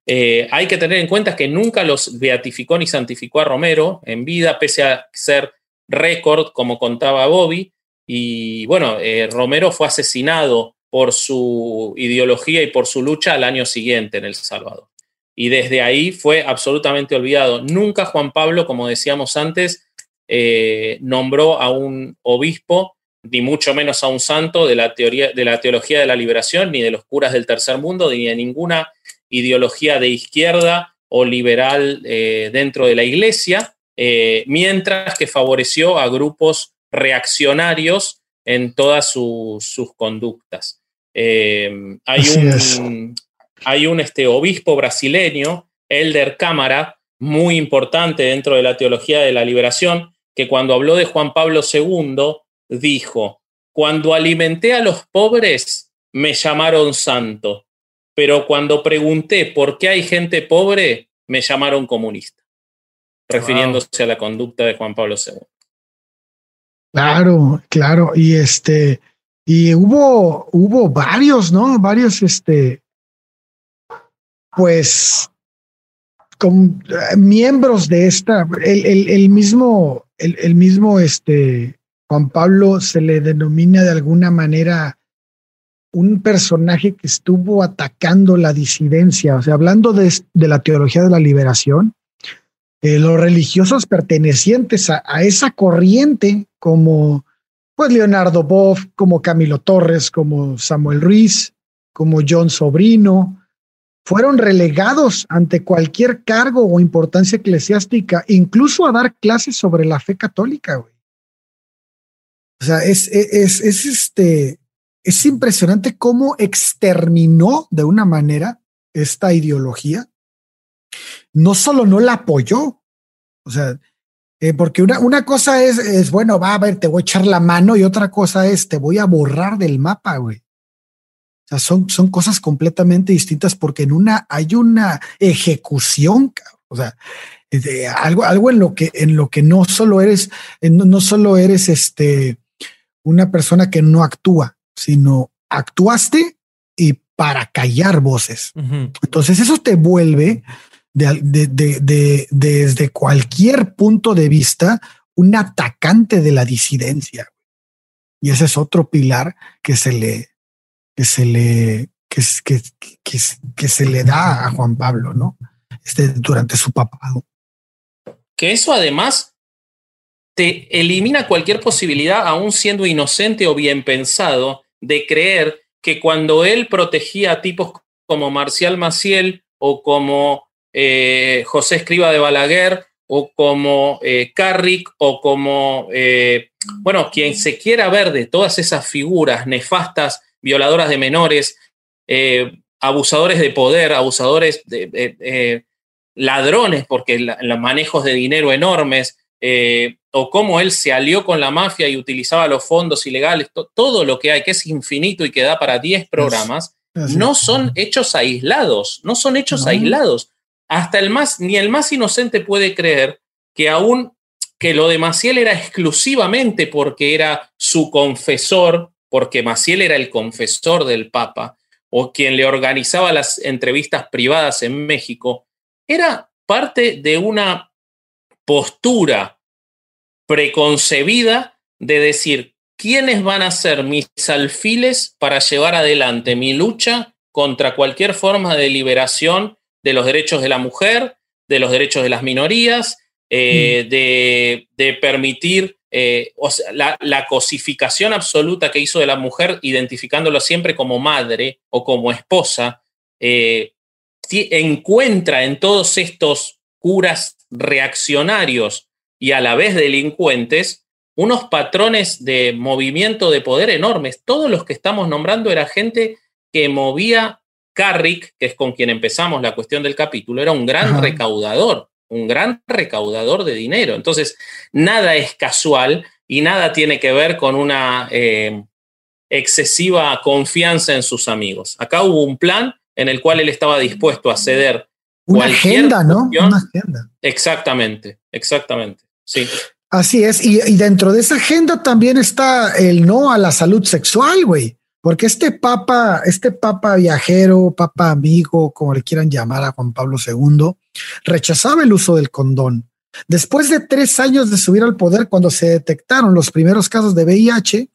Eh, hay que tener en cuenta que nunca los beatificó ni santificó a Romero en vida, pese a ser récord, como contaba Bobby. Y bueno, eh, Romero fue asesinado por su ideología y por su lucha al año siguiente en El Salvador. Y desde ahí fue absolutamente olvidado. Nunca Juan Pablo, como decíamos antes, eh, nombró a un obispo, ni mucho menos a un santo de la, teoría, de la teología de la liberación, ni de los curas del tercer mundo, ni de ninguna ideología de izquierda o liberal eh, dentro de la iglesia, eh, mientras que favoreció a grupos reaccionarios en todas sus conductas. Eh, hay, un, hay un este, obispo brasileño, Elder Cámara, muy importante dentro de la teología de la liberación, que cuando habló de Juan Pablo II dijo, cuando alimenté a los pobres, me llamaron santo pero cuando pregunté por qué hay gente pobre, me llamaron comunista, refiriéndose a la conducta de Juan Pablo II. Claro, claro, y este, y hubo, hubo varios, ¿no? Varios, este, pues, con, eh, miembros de esta, el, el mismo, el, mismo, este, Juan Pablo se le denomina de alguna manera un personaje que estuvo atacando la disidencia, o sea, hablando de, la teología de la liberación, eh, los religiosos pertenecientes a, esa corriente, como pues Leonardo Boff, como Camilo Torres, como Samuel Ruiz, como John Sobrino, fueron relegados ante cualquier cargo o importancia eclesiástica, incluso a dar clases sobre la fe católica, güey. O sea, es, es, es este, es impresionante cómo exterminó de una manera esta ideología. No solo no la apoyó, o sea, eh, porque una, una cosa es, es, bueno, va a ver, te voy a echar la mano y otra cosa es, te voy a borrar del mapa, güey. O sea, son, son cosas completamente distintas porque en una hay una ejecución, o sea, de algo, algo en lo que, en lo que no solo eres, no, no solo eres este, una persona que no actúa, sino actuaste y para callar voces. Entonces eso te vuelve desde cualquier punto de vista un atacante de la disidencia. Y ese es otro pilar que se le, que se le, que, que, que, se le da a Juan Pablo, ¿no? Este, durante su papado. Que eso además te elimina cualquier posibilidad, aún siendo inocente o bien pensado, de creer que cuando él protegía a tipos como Marcial Maciel o como eh, José Escriba de Balaguer o como eh, Carrick o como, eh, bueno, quien se quiera ver de todas esas figuras nefastas, violadoras de menores, abusadores de poder, abusadores de ladrones, porque los manejos de dinero enormes, o cómo él se alió con la mafia y utilizaba los fondos ilegales, todo lo que hay, que es infinito y que da para 10 programas, no son hechos aislados, no son hechos aislados. Hasta el más, ni el más inocente puede creer que aún que lo de Maciel era exclusivamente porque era su confesor, porque Maciel era el confesor del Papa, o quien le organizaba las entrevistas privadas en México, era parte de una postura preconcebida de decir quiénes van a ser mis alfiles para llevar adelante mi lucha contra cualquier forma de liberación de los derechos de la mujer, de los derechos de las minorías, eh, mm. de, permitir eh, la, cosificación absoluta que hizo de la mujer, identificándolo siempre como madre o como esposa, eh, encuentra en todos estos curas reaccionarios y a la vez delincuentes unos patrones de movimiento de poder enormes. Todos los que estamos nombrando era gente que movía Carrick, que es con quien empezamos la cuestión del capítulo, era un gran recaudador, un gran recaudador de dinero. Entonces, nada es casual y nada tiene que ver con una eh, excesiva confianza en sus amigos. Acá hubo un plan en el cual él estaba dispuesto a ceder. Una agenda, ¿no? Una agenda. Exactamente exactamente. Sí. Así es. Y, y dentro de esa agenda también está el no a la salud sexual, güey. Porque este papa, este papa viajero, papa amigo, como le quieran llamar a Juan Pablo II, rechazaba el uso del condón. Después de tres años de subir al poder, cuando se detectaron los primeros casos de VIH,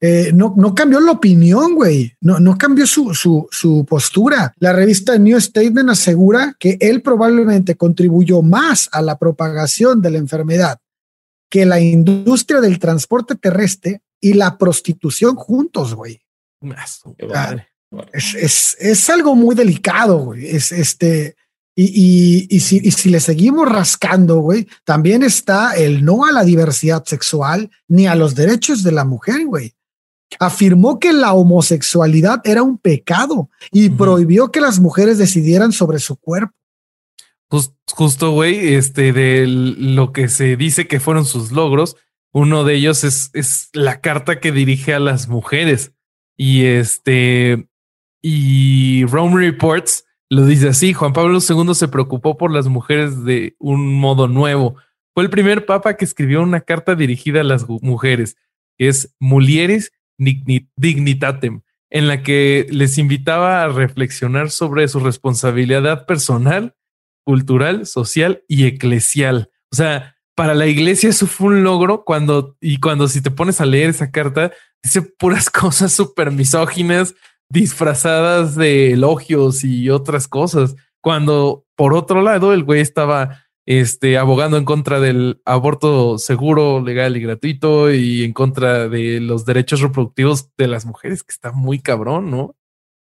eh, no, no cambió la opinión, güey. No, no cambió su, su, su postura. La revista New Statement asegura que él probablemente contribuyó más a la propagación de la enfermedad que la industria del transporte terrestre y la prostitución juntos, güey. Es, es, es, algo muy delicado, güey. Es este. Y, y, y, si, y si le seguimos rascando, güey, también está el no a la diversidad sexual ni a los derechos de la mujer, güey. Afirmó que la homosexualidad era un pecado y uh -huh. prohibió que las mujeres decidieran sobre su cuerpo. Just, justo, güey, este, de lo que se dice que fueron sus logros, uno de ellos es, es la carta que dirige a las mujeres. Y este, y Rome Reports lo dice así, Juan Pablo II se preocupó por las mujeres de un modo nuevo. Fue el primer papa que escribió una carta dirigida a las mujeres, que es Mulieris Dignitatem, en la que les invitaba a reflexionar sobre su responsabilidad personal, cultural, social y eclesial. O sea, para la iglesia eso fue un logro cuando, y cuando si te pones a leer esa carta, dice puras *laughs* cosas súper misóginas, disfrazadas de elogios y otras cosas. Cuando por otro lado el güey estaba este, abogando en contra del aborto seguro, legal y gratuito y en contra de los derechos reproductivos de las mujeres, que está muy cabrón, ¿no?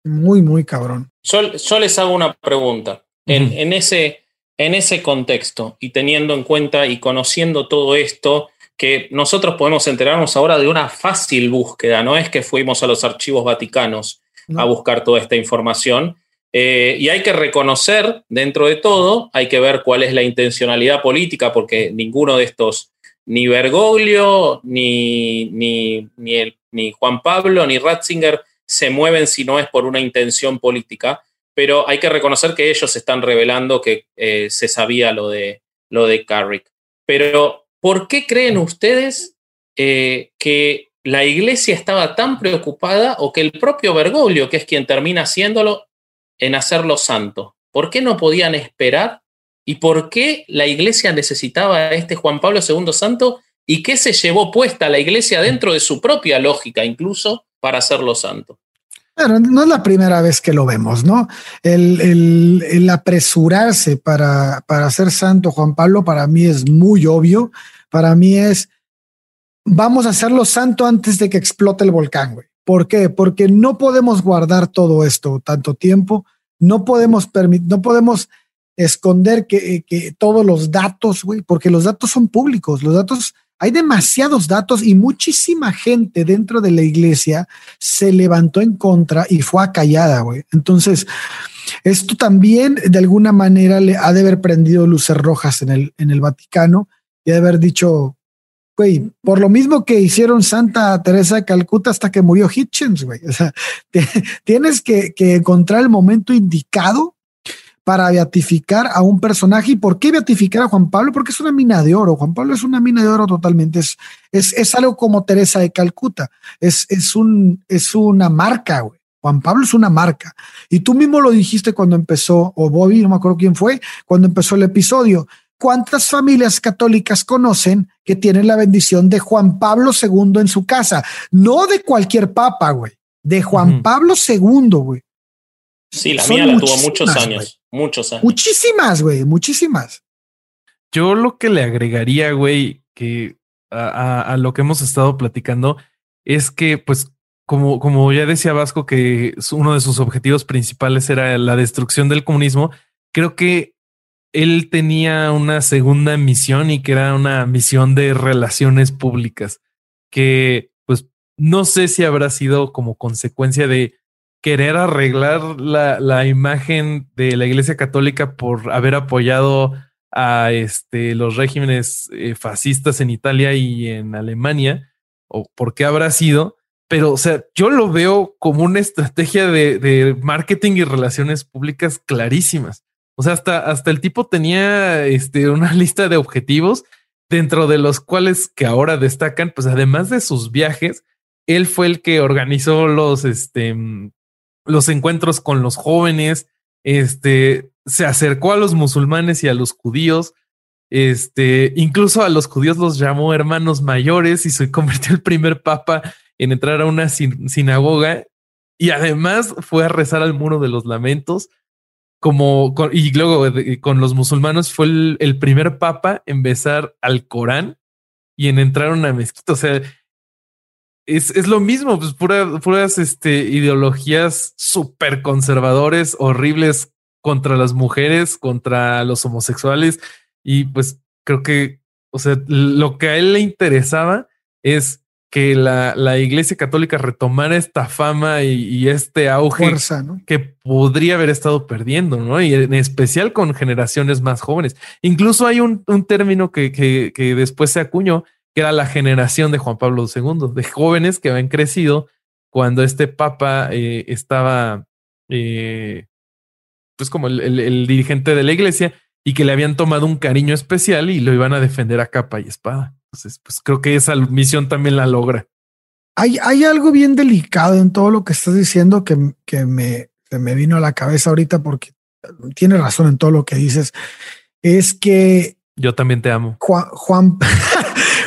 Muy, muy cabrón. Yo, yo les hago una pregunta. En, uh -huh. en, ese, en ese contexto y teniendo en cuenta y conociendo todo esto, que nosotros podemos enterarnos ahora de una fácil búsqueda, no es que fuimos a los archivos vaticanos no. a buscar toda esta información. Eh, y hay que reconocer, dentro de todo, hay que ver cuál es la intencionalidad política, porque ninguno de estos, ni Bergoglio, ni, ni, ni, el, ni Juan Pablo, ni Ratzinger, se mueven si no es por una intención política. Pero hay que reconocer que ellos están revelando que eh, se sabía lo de, lo de Carrick. Pero, ¿por qué creen ustedes eh, que la iglesia estaba tan preocupada o que el propio Bergoglio, que es quien termina haciéndolo, en hacerlo santo? ¿Por qué no podían esperar? ¿Y por qué la iglesia necesitaba a este Juan Pablo II santo? ¿Y qué se llevó puesta la iglesia dentro de su propia lógica incluso para hacerlo santo? Bueno, no es la primera vez que lo vemos, ¿no? El, el, apresurarse para, para ser santo Juan Pablo para mí es muy obvio. Para mí es, vamos a hacerlo santo antes de que explote el volcán, güey. ¿Por qué? Porque no podemos guardar todo esto tanto tiempo, no podemos permitir, no podemos esconder que, que todos los datos, güey, porque los datos son públicos, los datos, hay demasiados datos y muchísima gente dentro de la iglesia se levantó en contra y fue acallada, güey. Entonces, esto también de alguna manera le ha de haber prendido luces rojas en el, en el Vaticano y de haber dicho, güey, por lo mismo que hicieron Santa Teresa de Calcuta hasta que murió Hitchens, güey. O sea, *laughs* tienes que, que, encontrar el momento indicado para beatificar a un personaje. ¿Y por qué beatificar a Juan Pablo? Porque es una mina de oro. Juan Pablo es una mina de oro totalmente. Es, es, es algo como Teresa de Calcuta. Es, es, un, es una marca, güey. Juan Pablo es una marca. Y tú mismo lo dijiste cuando empezó, o Bobby, no me acuerdo quién fue, cuando empezó el episodio ¿Cuántas familias católicas conocen que tienen la bendición de Juan Pablo II en su casa? No de cualquier papa, güey, de Juan uh -huh. Pablo II, güey. Sí, la Son mía la tuvo muchos años, wey. muchos años. Muchísimas, güey, muchísimas. Yo lo que le agregaría, güey, que a, a, a, lo que hemos estado platicando es que, pues, como, como ya decía Vasco, que uno de sus objetivos principales era la destrucción del comunismo, creo que él tenía una segunda misión y que era una misión de relaciones públicas, que pues no sé si habrá sido como consecuencia de querer arreglar la, la imagen de la Iglesia Católica por haber apoyado a este, los regímenes eh, fascistas en Italia y en Alemania, o por qué habrá sido, pero o sea, yo lo veo como una estrategia de, de marketing y relaciones públicas clarísimas. O sea, hasta, hasta el tipo tenía este, una *laughs* lista de objetivos dentro de los cuales que ahora destacan, pues además de sus viajes, él fue el que organizó los, este, los encuentros con los jóvenes, este, se acercó a los musulmanes y a los judíos, este, incluso a los judíos los llamó hermanos mayores y se *laughs* convirtió el primer papa en entrar a una sinagoga y además fue a rezar al muro de los lamentos como y luego con los musulmanes fue el, primer papa en besar al Corán y en entrar a una mezquita. O sea, es, lo mismo, pues puras este, ideologías súper conservadores, horribles contra las mujeres, contra los homosexuales. Y pues creo que, o sea, lo que a él le interesaba es que la, la Iglesia Católica retomara esta fama y, este auge que podría haber estado perdiendo, ¿no? Y en especial con generaciones más jóvenes. Incluso hay un, un término que, que, que, después se acuñó, que era la generación de Juan Pablo II, de jóvenes que habían crecido cuando este papa eh, estaba, eh, pues como el, el dirigente de la iglesia y que le habían tomado un cariño especial y lo iban a defender a capa y espada. Entonces, pues creo que esa misión también la logra. Hay, hay algo bien delicado en todo lo que estás diciendo que, que me, me vino a la cabeza ahorita porque tiene razón en todo lo que dices. Es que yo también te amo. Juan, Juan,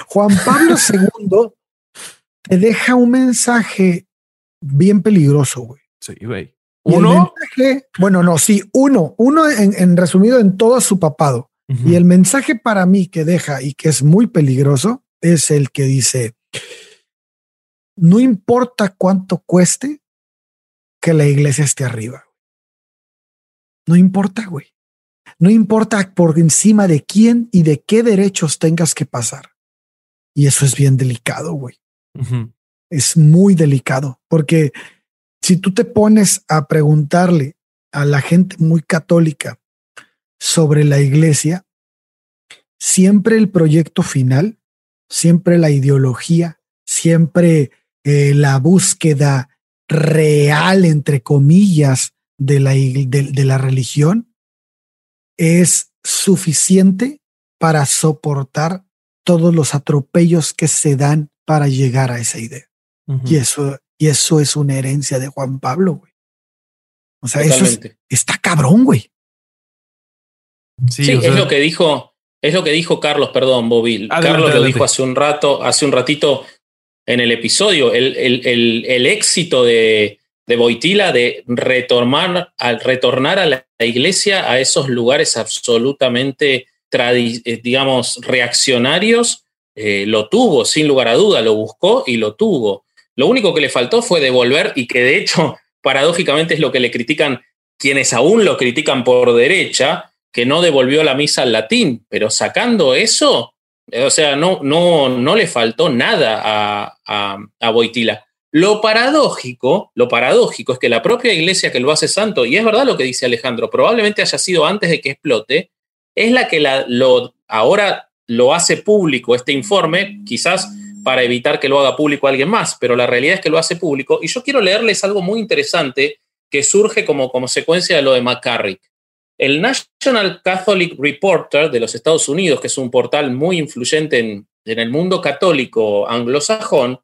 Juan Pablo *laughs* II te deja un mensaje bien peligroso, güey. Sí, güey. Uno. bueno, no, sí, uno, uno en, en, resumido en todo su papado. Y el mensaje para mí que deja y que es muy peligroso es el que dice, no importa cuánto cueste que la iglesia esté arriba. No importa, güey. No importa por encima de quién y de qué derechos tengas que pasar. Y eso es bien delicado, güey. Es muy delicado porque si tú te pones a preguntarle a la gente muy católica sobre la iglesia, siempre el proyecto final, siempre la ideología, siempre eh, la búsqueda real, entre comillas, de la, de la religión, es suficiente para soportar todos los atropellos que se dan para llegar a esa idea. Y eso, y eso es una herencia de Juan Pablo, güey. O sea, eso está cabrón, güey. Sí, es lo que dijo, es lo que dijo Carlos, perdón, Bobil. Carlos lo dijo hace un rato, hace un ratito en el episodio. El, el, el, éxito de, de Boitila de retornar, al retornar a la iglesia a esos lugares absolutamente, digamos, reaccionarios, eh, lo tuvo, sin lugar a duda, lo buscó y lo tuvo. Lo único que le faltó fue devolver, y que de hecho, *laughs* paradójicamente es lo que le critican quienes aún lo critican por derecha, que no devolvió la misa al latín, pero sacando eso, eh, o sea, no, no, no le faltó nada a, a, a Boitila. Lo paradójico, lo paradójico es que la propia iglesia que lo hace santo, y es verdad lo que dice Alejandro, probablemente haya sido antes de que explote, es la que ahora lo hace público este informe, quizás para evitar que lo haga público alguien más, pero la realidad es que lo hace público. Y yo quiero leerles algo muy interesante que surge como consecuencia de lo de McCarrick. El National Catholic Reporter de los Estados Unidos, que es un portal muy influyente en, el mundo católico anglosajón,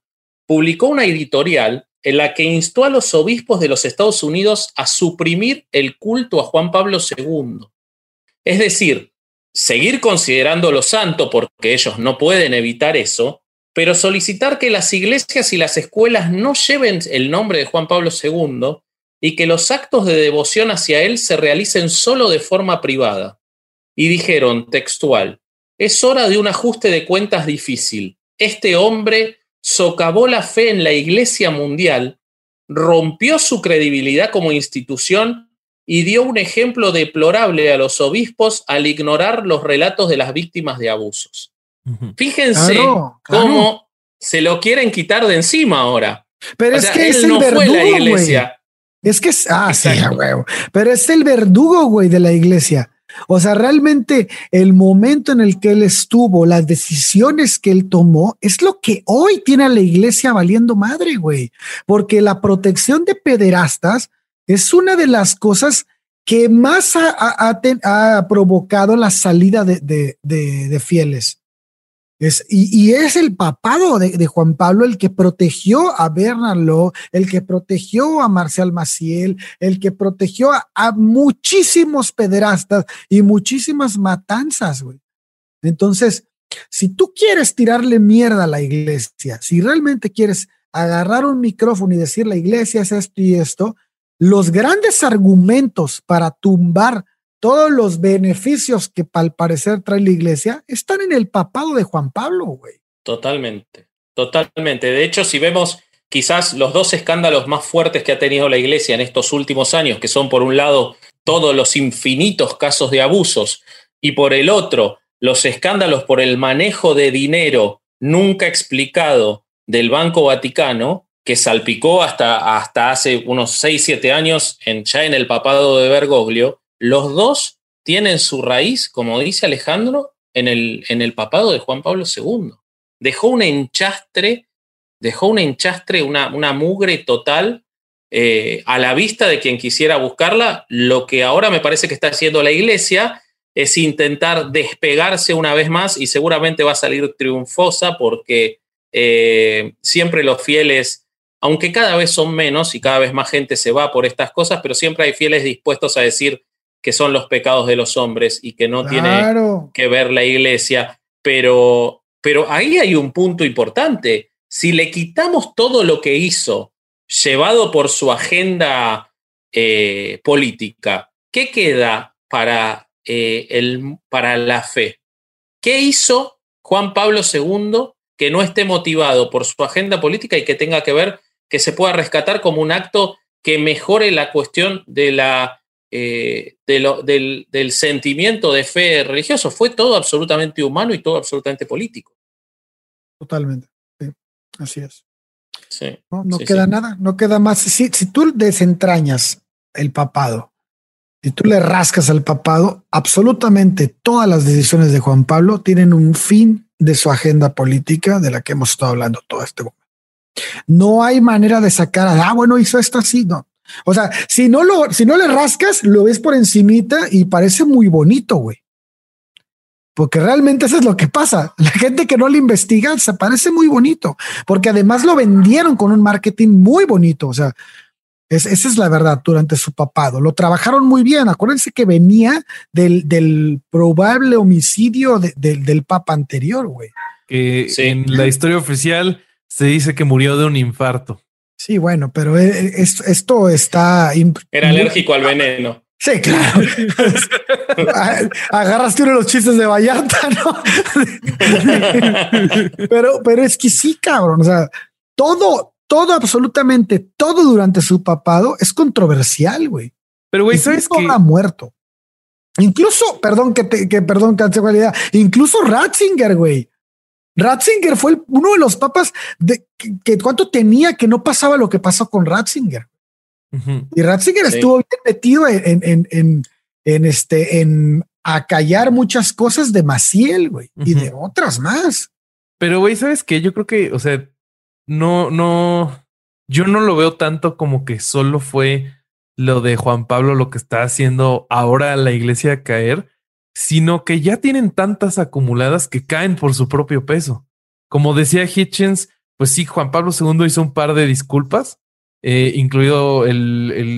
publicó una editorial en la que instó a los obispos de los Estados Unidos a suprimir el culto a Juan Pablo II. Es decir, seguir considerándolo santo porque ellos no pueden evitar eso, pero solicitar que las iglesias y las escuelas no lleven el nombre de Juan Pablo II y que los actos de devoción hacia él se realicen solo de forma privada. Y dijeron, textual, es hora de un ajuste de cuentas difícil. Este hombre socavó la fe en la Iglesia Mundial, rompió su credibilidad como institución y dio un ejemplo deplorable a los obispos al ignorar los relatos de las víctimas de abusos. Fíjense cómo se lo quieren quitar de encima ahora. Pero es que él no fue la iglesia. Es que es, ah, sí, Pero es el verdugo, güey, de la iglesia. O sea, realmente el momento en el que él estuvo, las decisiones que él tomó, es lo que hoy tiene a la iglesia valiendo madre, güey. Porque la protección de pederastas es una de las cosas que más ha, provocado la salida de, de- fieles. Es, y, es el papado de, Juan Pablo el que protegió a Bernard Law, el que protegió a Marcial Maciel, el que protegió a, a muchísimos pederastas y muchísimas matanzas, güey. Entonces, si tú quieres tirarle mierda a la iglesia, si realmente quieres agarrar un micrófono y decir la iglesia es esto y esto, los grandes argumentos para tumbar todos los beneficios que al parecer trae la iglesia están en el papado de Juan Pablo, güey. Totalmente, totalmente. De hecho, si vemos quizás los dos escándalos más fuertes que ha tenido la Iglesia en estos últimos años, que son por un lado todos los infinitos casos de abusos y por el otro los escándalos por el manejo de dinero nunca explicado del Banco Vaticano, que salpicó hasta, hasta hace unos 6, 7 años en, ya en el papado de Bergoglio, los dos tienen su raíz, como dice Alejandro, en el, en el papado de Juan Pablo II dejó un enchastre, dejó un enchastre, una, una mugre total eh, a la vista de quien quisiera buscarla. Lo que ahora me parece que está haciendo la iglesia es intentar despegarse una vez más y seguramente va a salir triunfosa porque eh, siempre los fieles, aunque cada vez son menos y cada vez más gente se va por estas cosas, pero siempre hay fieles dispuestos a decir que son los pecados de los hombres y que no tiene que ver la iglesia, pero, pero ahí hay un punto importante. Si le quitamos todo lo que hizo, llevado por su agenda eh, política, ¿qué queda para, eh, el, para la fe? ¿Qué hizo Juan Pablo II que no esté motivado por su agenda política y que tenga que ver, que se pueda rescatar como un acto que mejore la cuestión de la eh, de lo- del, del sentimiento de fe religioso. Fue todo absolutamente humano y todo absolutamente político. Totalmente. Sí, así es. Sí, No, no Sí, queda nada, no queda más. Si, si tú desentrañas el papado, si tú le rascas al papado, absolutamente todas las decisiones de Juan Pablo tienen un fin de su agenda política de la que hemos estado hablando todo este momento. No hay manera de sacar a, ah, bueno, hizo esto así, no. O sea, si no lo, si no le rascas, lo ves por encimita y parece muy bonito, güey. Porque realmente eso es lo que pasa. La gente que no le investiga se parece muy bonito, porque además lo vendieron con un marketing muy bonito. O sea, es- esa es la verdad durante su papado. Lo trabajaron muy bien. Acuérdense que venía del, del probable homicidio de- del- del papa anterior, güey. Que Sí. en la historia oficial se dice que murió de un infarto. Sí, bueno, pero eh, es- esto está. Era alérgico al veneno. Sí, claro. *laughs* Ah, Agarraste uno de los chistes de Vallarta, ¿no? *laughs* pero, pero es que sí, cabrón. O sea, todo, todo, absolutamente todo durante su papado es controversial, güey. Pero, güey, ¿sabes qué? ha muerto. Incluso, perdón que, te, que perdón, que cualidad, incluso Ratzinger, güey. Ratzinger fue el- uno de los papas de que, que cuánto tenía que no pasaba lo que pasó con Ratzinger. Y Ratzinger Sí. estuvo bien metido en, en, en, en, en este, en acallar muchas cosas de Maciel, güey, y de otras más. Pero, güey, ¿sabes qué? Yo creo que, o sea, no, no, yo no lo veo tanto como que solo fue lo de Juan Pablo lo que está haciendo ahora la iglesia caer, sino que ya tienen tantas acumuladas que caen por su propio peso. Como decía Hitchens, pues sí, Juan Pablo II hizo un par de disculpas, eh, incluido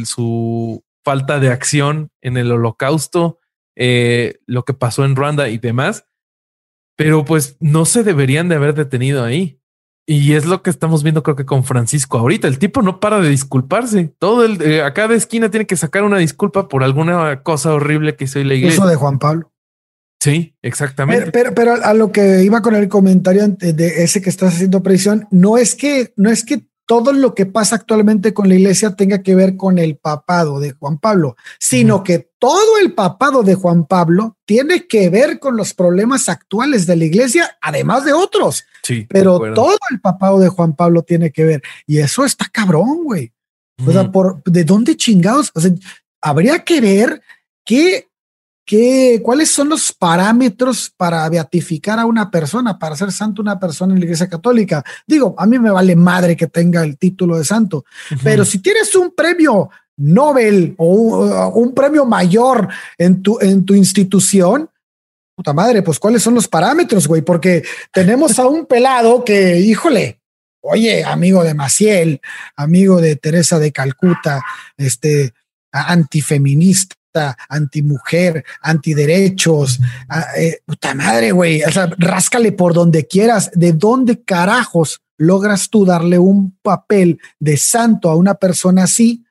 su falta de acción en el holocausto, eh, lo que pasó en Ruanda y demás pero pues no se deberían de haber detenido ahí. Y es lo que estamos viendo creo que con Francisco ahorita. El tipo no para de disculparse. Todo el eh, a cada esquina tiene que sacar una disculpa por alguna cosa horrible que hizo la iglesia. Eso de Juan Pablo. Sí, exactamente. Pero, pero, pero a lo que iba con el comentario de ese que estás haciendo presión, no es que, no es que todo lo que pasa actualmente con la iglesia tenga que ver con el papado de Juan Pablo, sino que todo el papado de Juan Pablo tiene que ver con los problemas actuales de la iglesia, además de otros. Sí, Pero todo el papado de Juan Pablo tiene que ver. Y eso está cabrón, güey. O sea, por de dónde chingados. O sea, habría que ver qué, qué, cuáles son los parámetros para beatificar a una persona, para ser santo una persona en la iglesia católica. Digo, a mí me vale madre que tenga el título de santo, pero si tienes un premio Nobel o un, premio mayor en tu, en tu institución, puta madre, pues cuáles son los parámetros, güey, porque tenemos a un pelado que, híjole, oye, amigo de Maciel, amigo de Teresa de Calcuta, este, antifeminista, antimujer, antiderechos, eh, puta madre, güey, o sea, ráscale por donde quieras, ¿de dónde carajos logras tú darle un papel de santo a una persona así?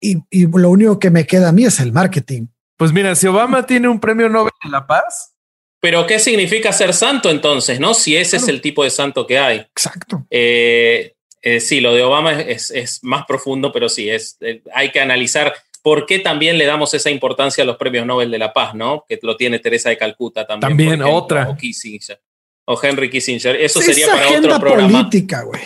Y, y lo único que me queda a mí es el marketing. Pues mira, si Obama tiene un premio Nobel de la Paz. Pero ¿qué significa ser santo entonces, no? Si ese es el tipo de santo que hay. Exacto. Eh, eh, sí, lo de Obama es, es, más profundo, pero sí, es, eh, hay que analizar por qué también le damos esa importancia a los premios Nobel de la Paz, ¿no? Que lo tiene Teresa de Calcuta también. También, otra. O Kissinger. O Henry Kissinger. Eso sería para otro programa. política, güey.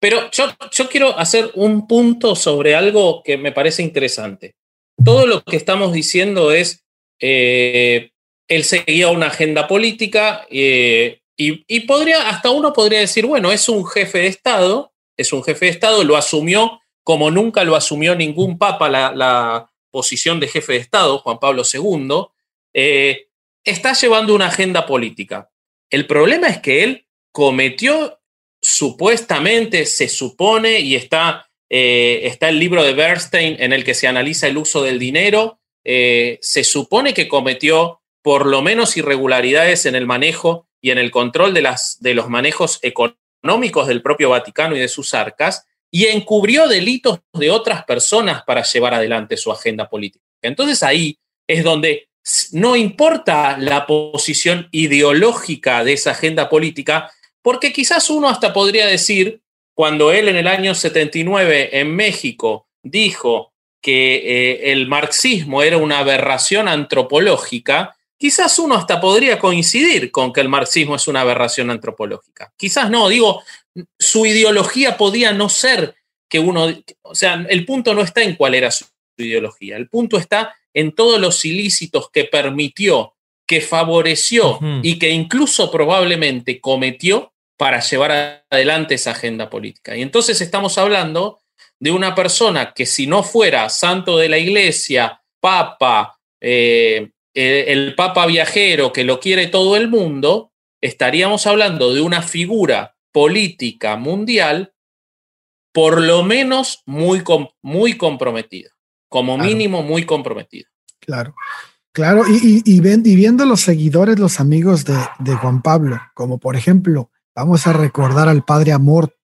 Pero yo, yo quiero hacer un punto sobre algo que me parece interesante todo lo que estamos diciendo es, eh, él seguía una agenda política eh, y, podría, hasta uno podría decir, bueno, es un jefe de Estado, es un jefe de Estado, lo asumió como nunca lo asumió ningún papa la, posición de jefe de Estado, Juan Pablo II, eh, está llevando una agenda política. El problema es que él cometió supuestamente, se supone, y está eh, está el libro de Bernstein en el que se analiza el uso del dinero. Eh, se supone que cometió por lo menos irregularidades en el manejo y en el control de, los manejos económicos del propio Vaticano y de sus arcas, y encubrió delitos de otras personas para llevar adelante su agenda política. Entonces ahí es donde no importa la posición ideológica de esa agenda política, porque quizás uno hasta podría decir, cuando él en el año 79 en México dijo que eh, el marxismo era una aberración antropológica, quizás uno hasta podría coincidir con que el marxismo es una aberración antropológica. Quizás no, digo, su ideología podía no ser que uno, o sea, el punto no está en cuál era su ideología, el punto está en todos los ilícitos que permitió, que favoreció y que incluso probablemente cometió para llevar adelante esa agenda política. Y entonces estamos hablando de una persona que si no fuera santo de la iglesia, papa, eh, el papa viajero que lo quiere todo el mundo, estaríamos hablando de una figura política mundial por lo menos muy, muy comprometida, como mínimo muy comprometida. Claro. Claro, y, y, viendo los seguidores, los amigos de, de Juan Pablo, como por ejemplo Vamos a recordar al padre Amor.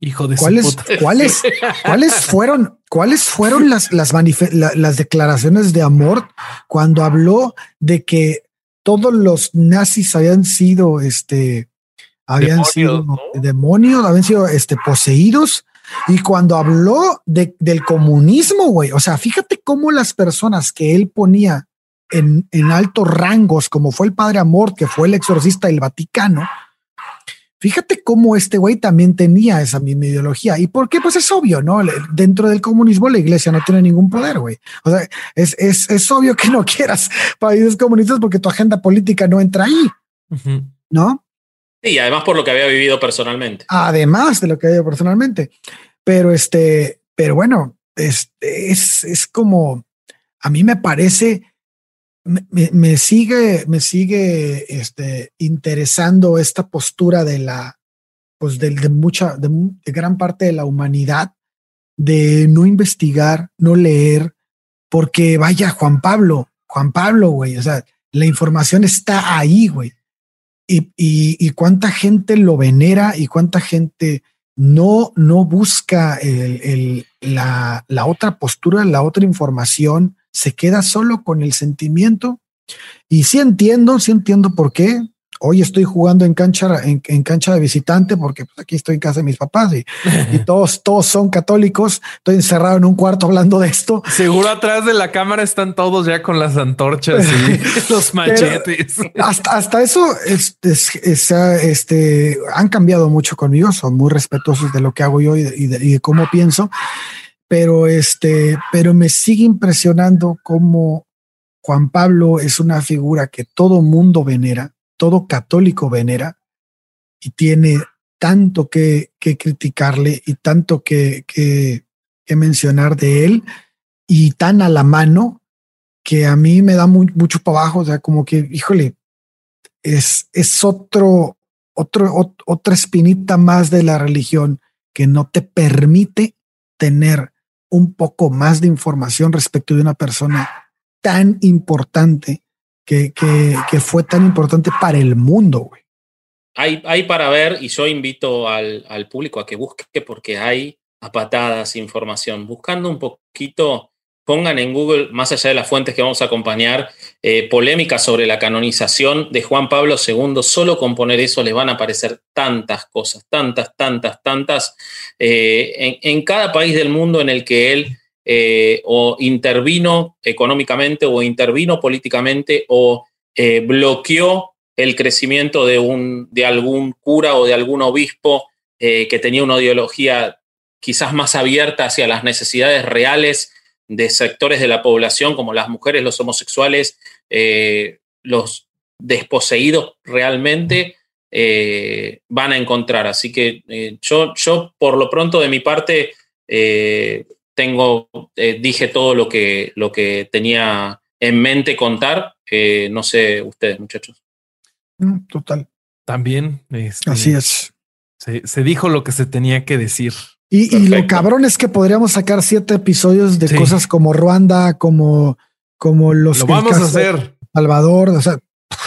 Hijo de ¿Cuáles, *laughs* ¿cuáles, ¿cuáles fueron, cuáles fueron las, las, las declaraciones de Amor cuando habló de que todos los nazis habían sido, este, habían sido demonios, habían sido este, poseídos? Y cuando habló de, del comunismo, güey, o sea, fíjate cómo las personas que él ponía en, en altos rangos, como fue el padre Amor, que fue el exorcista del Vaticano, Fíjate cómo este güey también tenía esa misma ideología. ¿Y por qué? Pues es obvio, ¿no? Dentro del comunismo la iglesia no tiene ningún poder, güey. O sea, es, es, es obvio que no quieras países comunistas porque tu agenda política no entra ahí, ¿no? Y además por lo que había vivido personalmente. Además de lo que había personalmente. Pero este, pero bueno, este, es, es como, a mí me parece me, sigue, me sigue este, interesando esta postura de la, pues de, mucha, de, gran parte de la humanidad, de no investigar, no leer, porque vaya, Juan Pablo, Juan Pablo, güey, o sea, la información está ahí, güey. Y, y, cuánta gente lo venera y cuánta gente no, no busca el, la, la otra postura, la otra información se queda solo con el sentimiento. Y sí entiendo, sí entiendo por qué. Hoy estoy jugando en cancha, en, cancha de visitante porque pues, aquí estoy en casa de mis papás y, y, *laughs* todos, todos son católicos. Estoy encerrado en un cuarto hablando de esto. Seguro atrás de la cámara están todos ya con las antorchas y *laughs* los machetes. hasta, hasta eso es, este, han cambiado mucho conmigo. Son muy respetuosos de lo que hago yo y y de cómo pienso pero este, pero me sigue impresionando cómo Juan Pablo es una figura que todo mundo venera, todo católico venera y tiene tanto que, que criticarle y tanto que, que, mencionar de él y tan a la mano que a mí me da mucho para abajo. O sea, como que, híjole, es, es otro, otro, otra espinita más de la religión que no te permite tener un poco más de información respecto de una persona tan importante que, que, fue tan importante para el mundo. Hay, hay para ver y yo invito al, al público a que busque porque hay a patadas información. Buscando un poquito pongan en Google, más allá de las fuentes que vamos a acompañar, eh, polémicas sobre la canonización de Juan Pablo II, solo con poner eso les van a aparecer tantas cosas, tantas, tantas, tantas, eh, en, cada país del mundo en el que él eh, o intervino económicamente o intervino políticamente o bloqueó el crecimiento de, un, de algún cura o de algún obispo que tenía una ideología quizás más abierta hacia las necesidades reales de sectores de la población como las mujeres, los homosexuales, eh, los desposeídos realmente eh, van a encontrar. Así que eh, yo, yo, por lo pronto, de mi parte, tengo, dije todo lo que, lo que tenía en mente contar. no sé ustedes, muchachos. Mm, total. También. Este, Así es. se dijo lo que se tenía que decir. Y, lo cabrón es que podríamos sacar siete episodios de cosas como Ruanda, como, como los. Lo vamos a hacer. Salvador, o sea,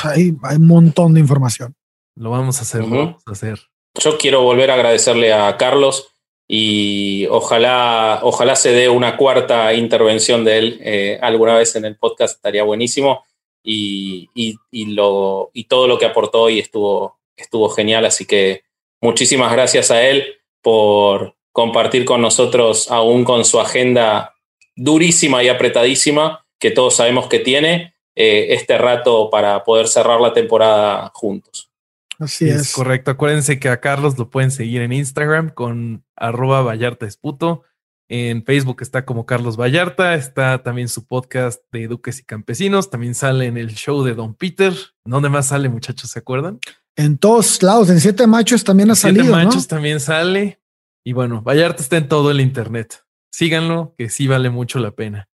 hay, hay, un montón de información. Lo vamos a hacer, lo vamos a hacer. Yo quiero volver a agradecerle a Carlos y ojalá, ojalá se dé una cuarta intervención de él eh, alguna vez en el podcast, estaría buenísimo. Y, y, y, lo, y todo lo que aportó hoy estuvo, estuvo genial, así que muchísimas gracias a él por, compartir con nosotros, aún con su agenda durísima y apretadísima, que todos sabemos que tiene, eh, este rato para poder cerrar la temporada juntos. Así es. Correcto. Acuérdense que a Carlos lo pueden seguir en Instagram con arroba Vallarta Esputo. En Facebook está como Carlos Vallarta. Está también su podcast de Duques y Campesinos. También sale en el show de Don Peter. ¿Dónde más sale, muchachos? ¿Se acuerdan? En todos lados. En Siete Machos también ha salido. Siete Machos también sale. Y bueno, Vallarta está en todo el internet. Síganlo, que sí vale mucho la pena.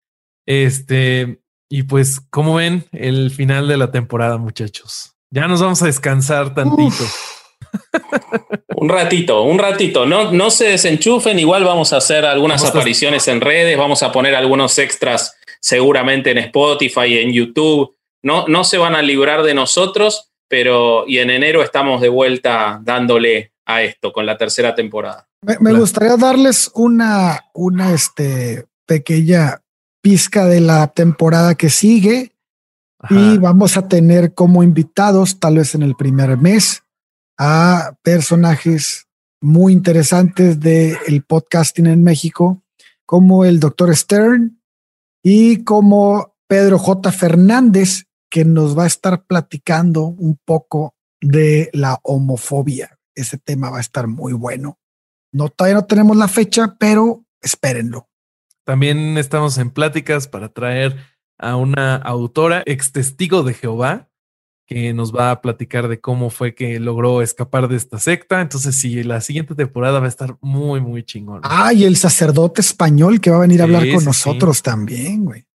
Este, y pues, como ven, el final de la temporada, muchachos. Ya nos vamos a descansar tantito. un ratito, un ratito. No, no se desenchufen. Igual vamos a hacer algunas apariciones en redes. Vamos a poner algunos extras seguramente en Spotify, en YouTube. No, no se van a librar de nosotros, pero y en enero estamos de vuelta dándole a esto con la tercera temporada. Me, gustaría darles una, una este, pequeña pizca de la temporada que sigue y vamos a tener como invitados, tal vez en el primer mes, a personajes muy interesantes del el podcasting en México, como el doctor Stern y como Pedro J. Fernández, que nos va a estar platicando un poco de la homofobia. Ese tema va a estar muy bueno. No, todavía no tenemos la fecha, pero espérenlo. También estamos en pláticas para traer a una autora, ex testigo de Jehová, que nos va a platicar de cómo fue que logró escapar de esta secta. Entonces, sí, la siguiente temporada va a estar muy, muy chingón. Ah, y el sacerdote español que va a venir a hablar con nosotros también, güey.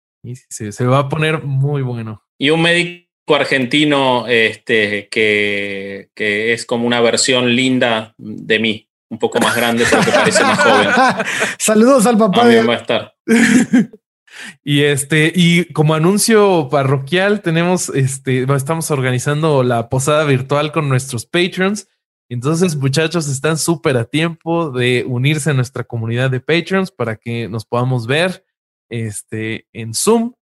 Sí, se va a poner muy bueno. Y un médico argentino este, que, que es como una versión linda de mí un poco más grande porque parece más joven. *laughs* Saludos al papá. de... va a estar. *laughs* y este, y como anuncio parroquial, tenemos este, estamos organizando la posada virtual con nuestros patrons. Entonces, muchachos, están súper a tiempo de unirse a nuestra comunidad de patrons para que nos podamos ver este, en Zoom.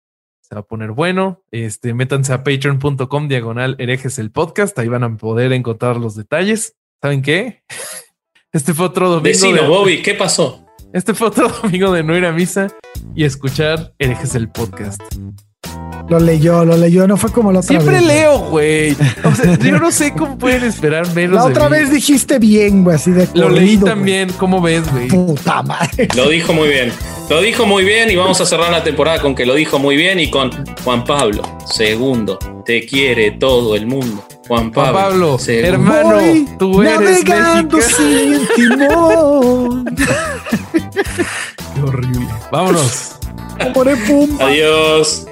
Se va a poner bueno. Este, métanse a patreon.com diagonal herejes el podcast. Ahí van a poder encontrar los detalles. ¿Saben qué? *laughs* Este fue otro domingo. Vecino, Bobby, ¿qué pasó? Este fue otro *laughs* domingo de no ir a misa y escuchar Herejes el podcast. Lo leyó, lo leyó, no fue como la otra Siempre leo, güey. O sea, *laughs* yo no sé cómo pueden esperar menos. La otra vez dijiste bien, güey, así de Lo leí también, ¿cómo ves, güey? Puta madre. Lo dijo muy bien. Lo dijo muy bien y vamos a cerrar la temporada con que lo dijo muy bien y con Juan Pablo, segundo, te quiere todo el mundo. Juan Pablo, hermano, tú eres navegando sin timón. *laughs* Qué horrible. Vámonos. Adiós.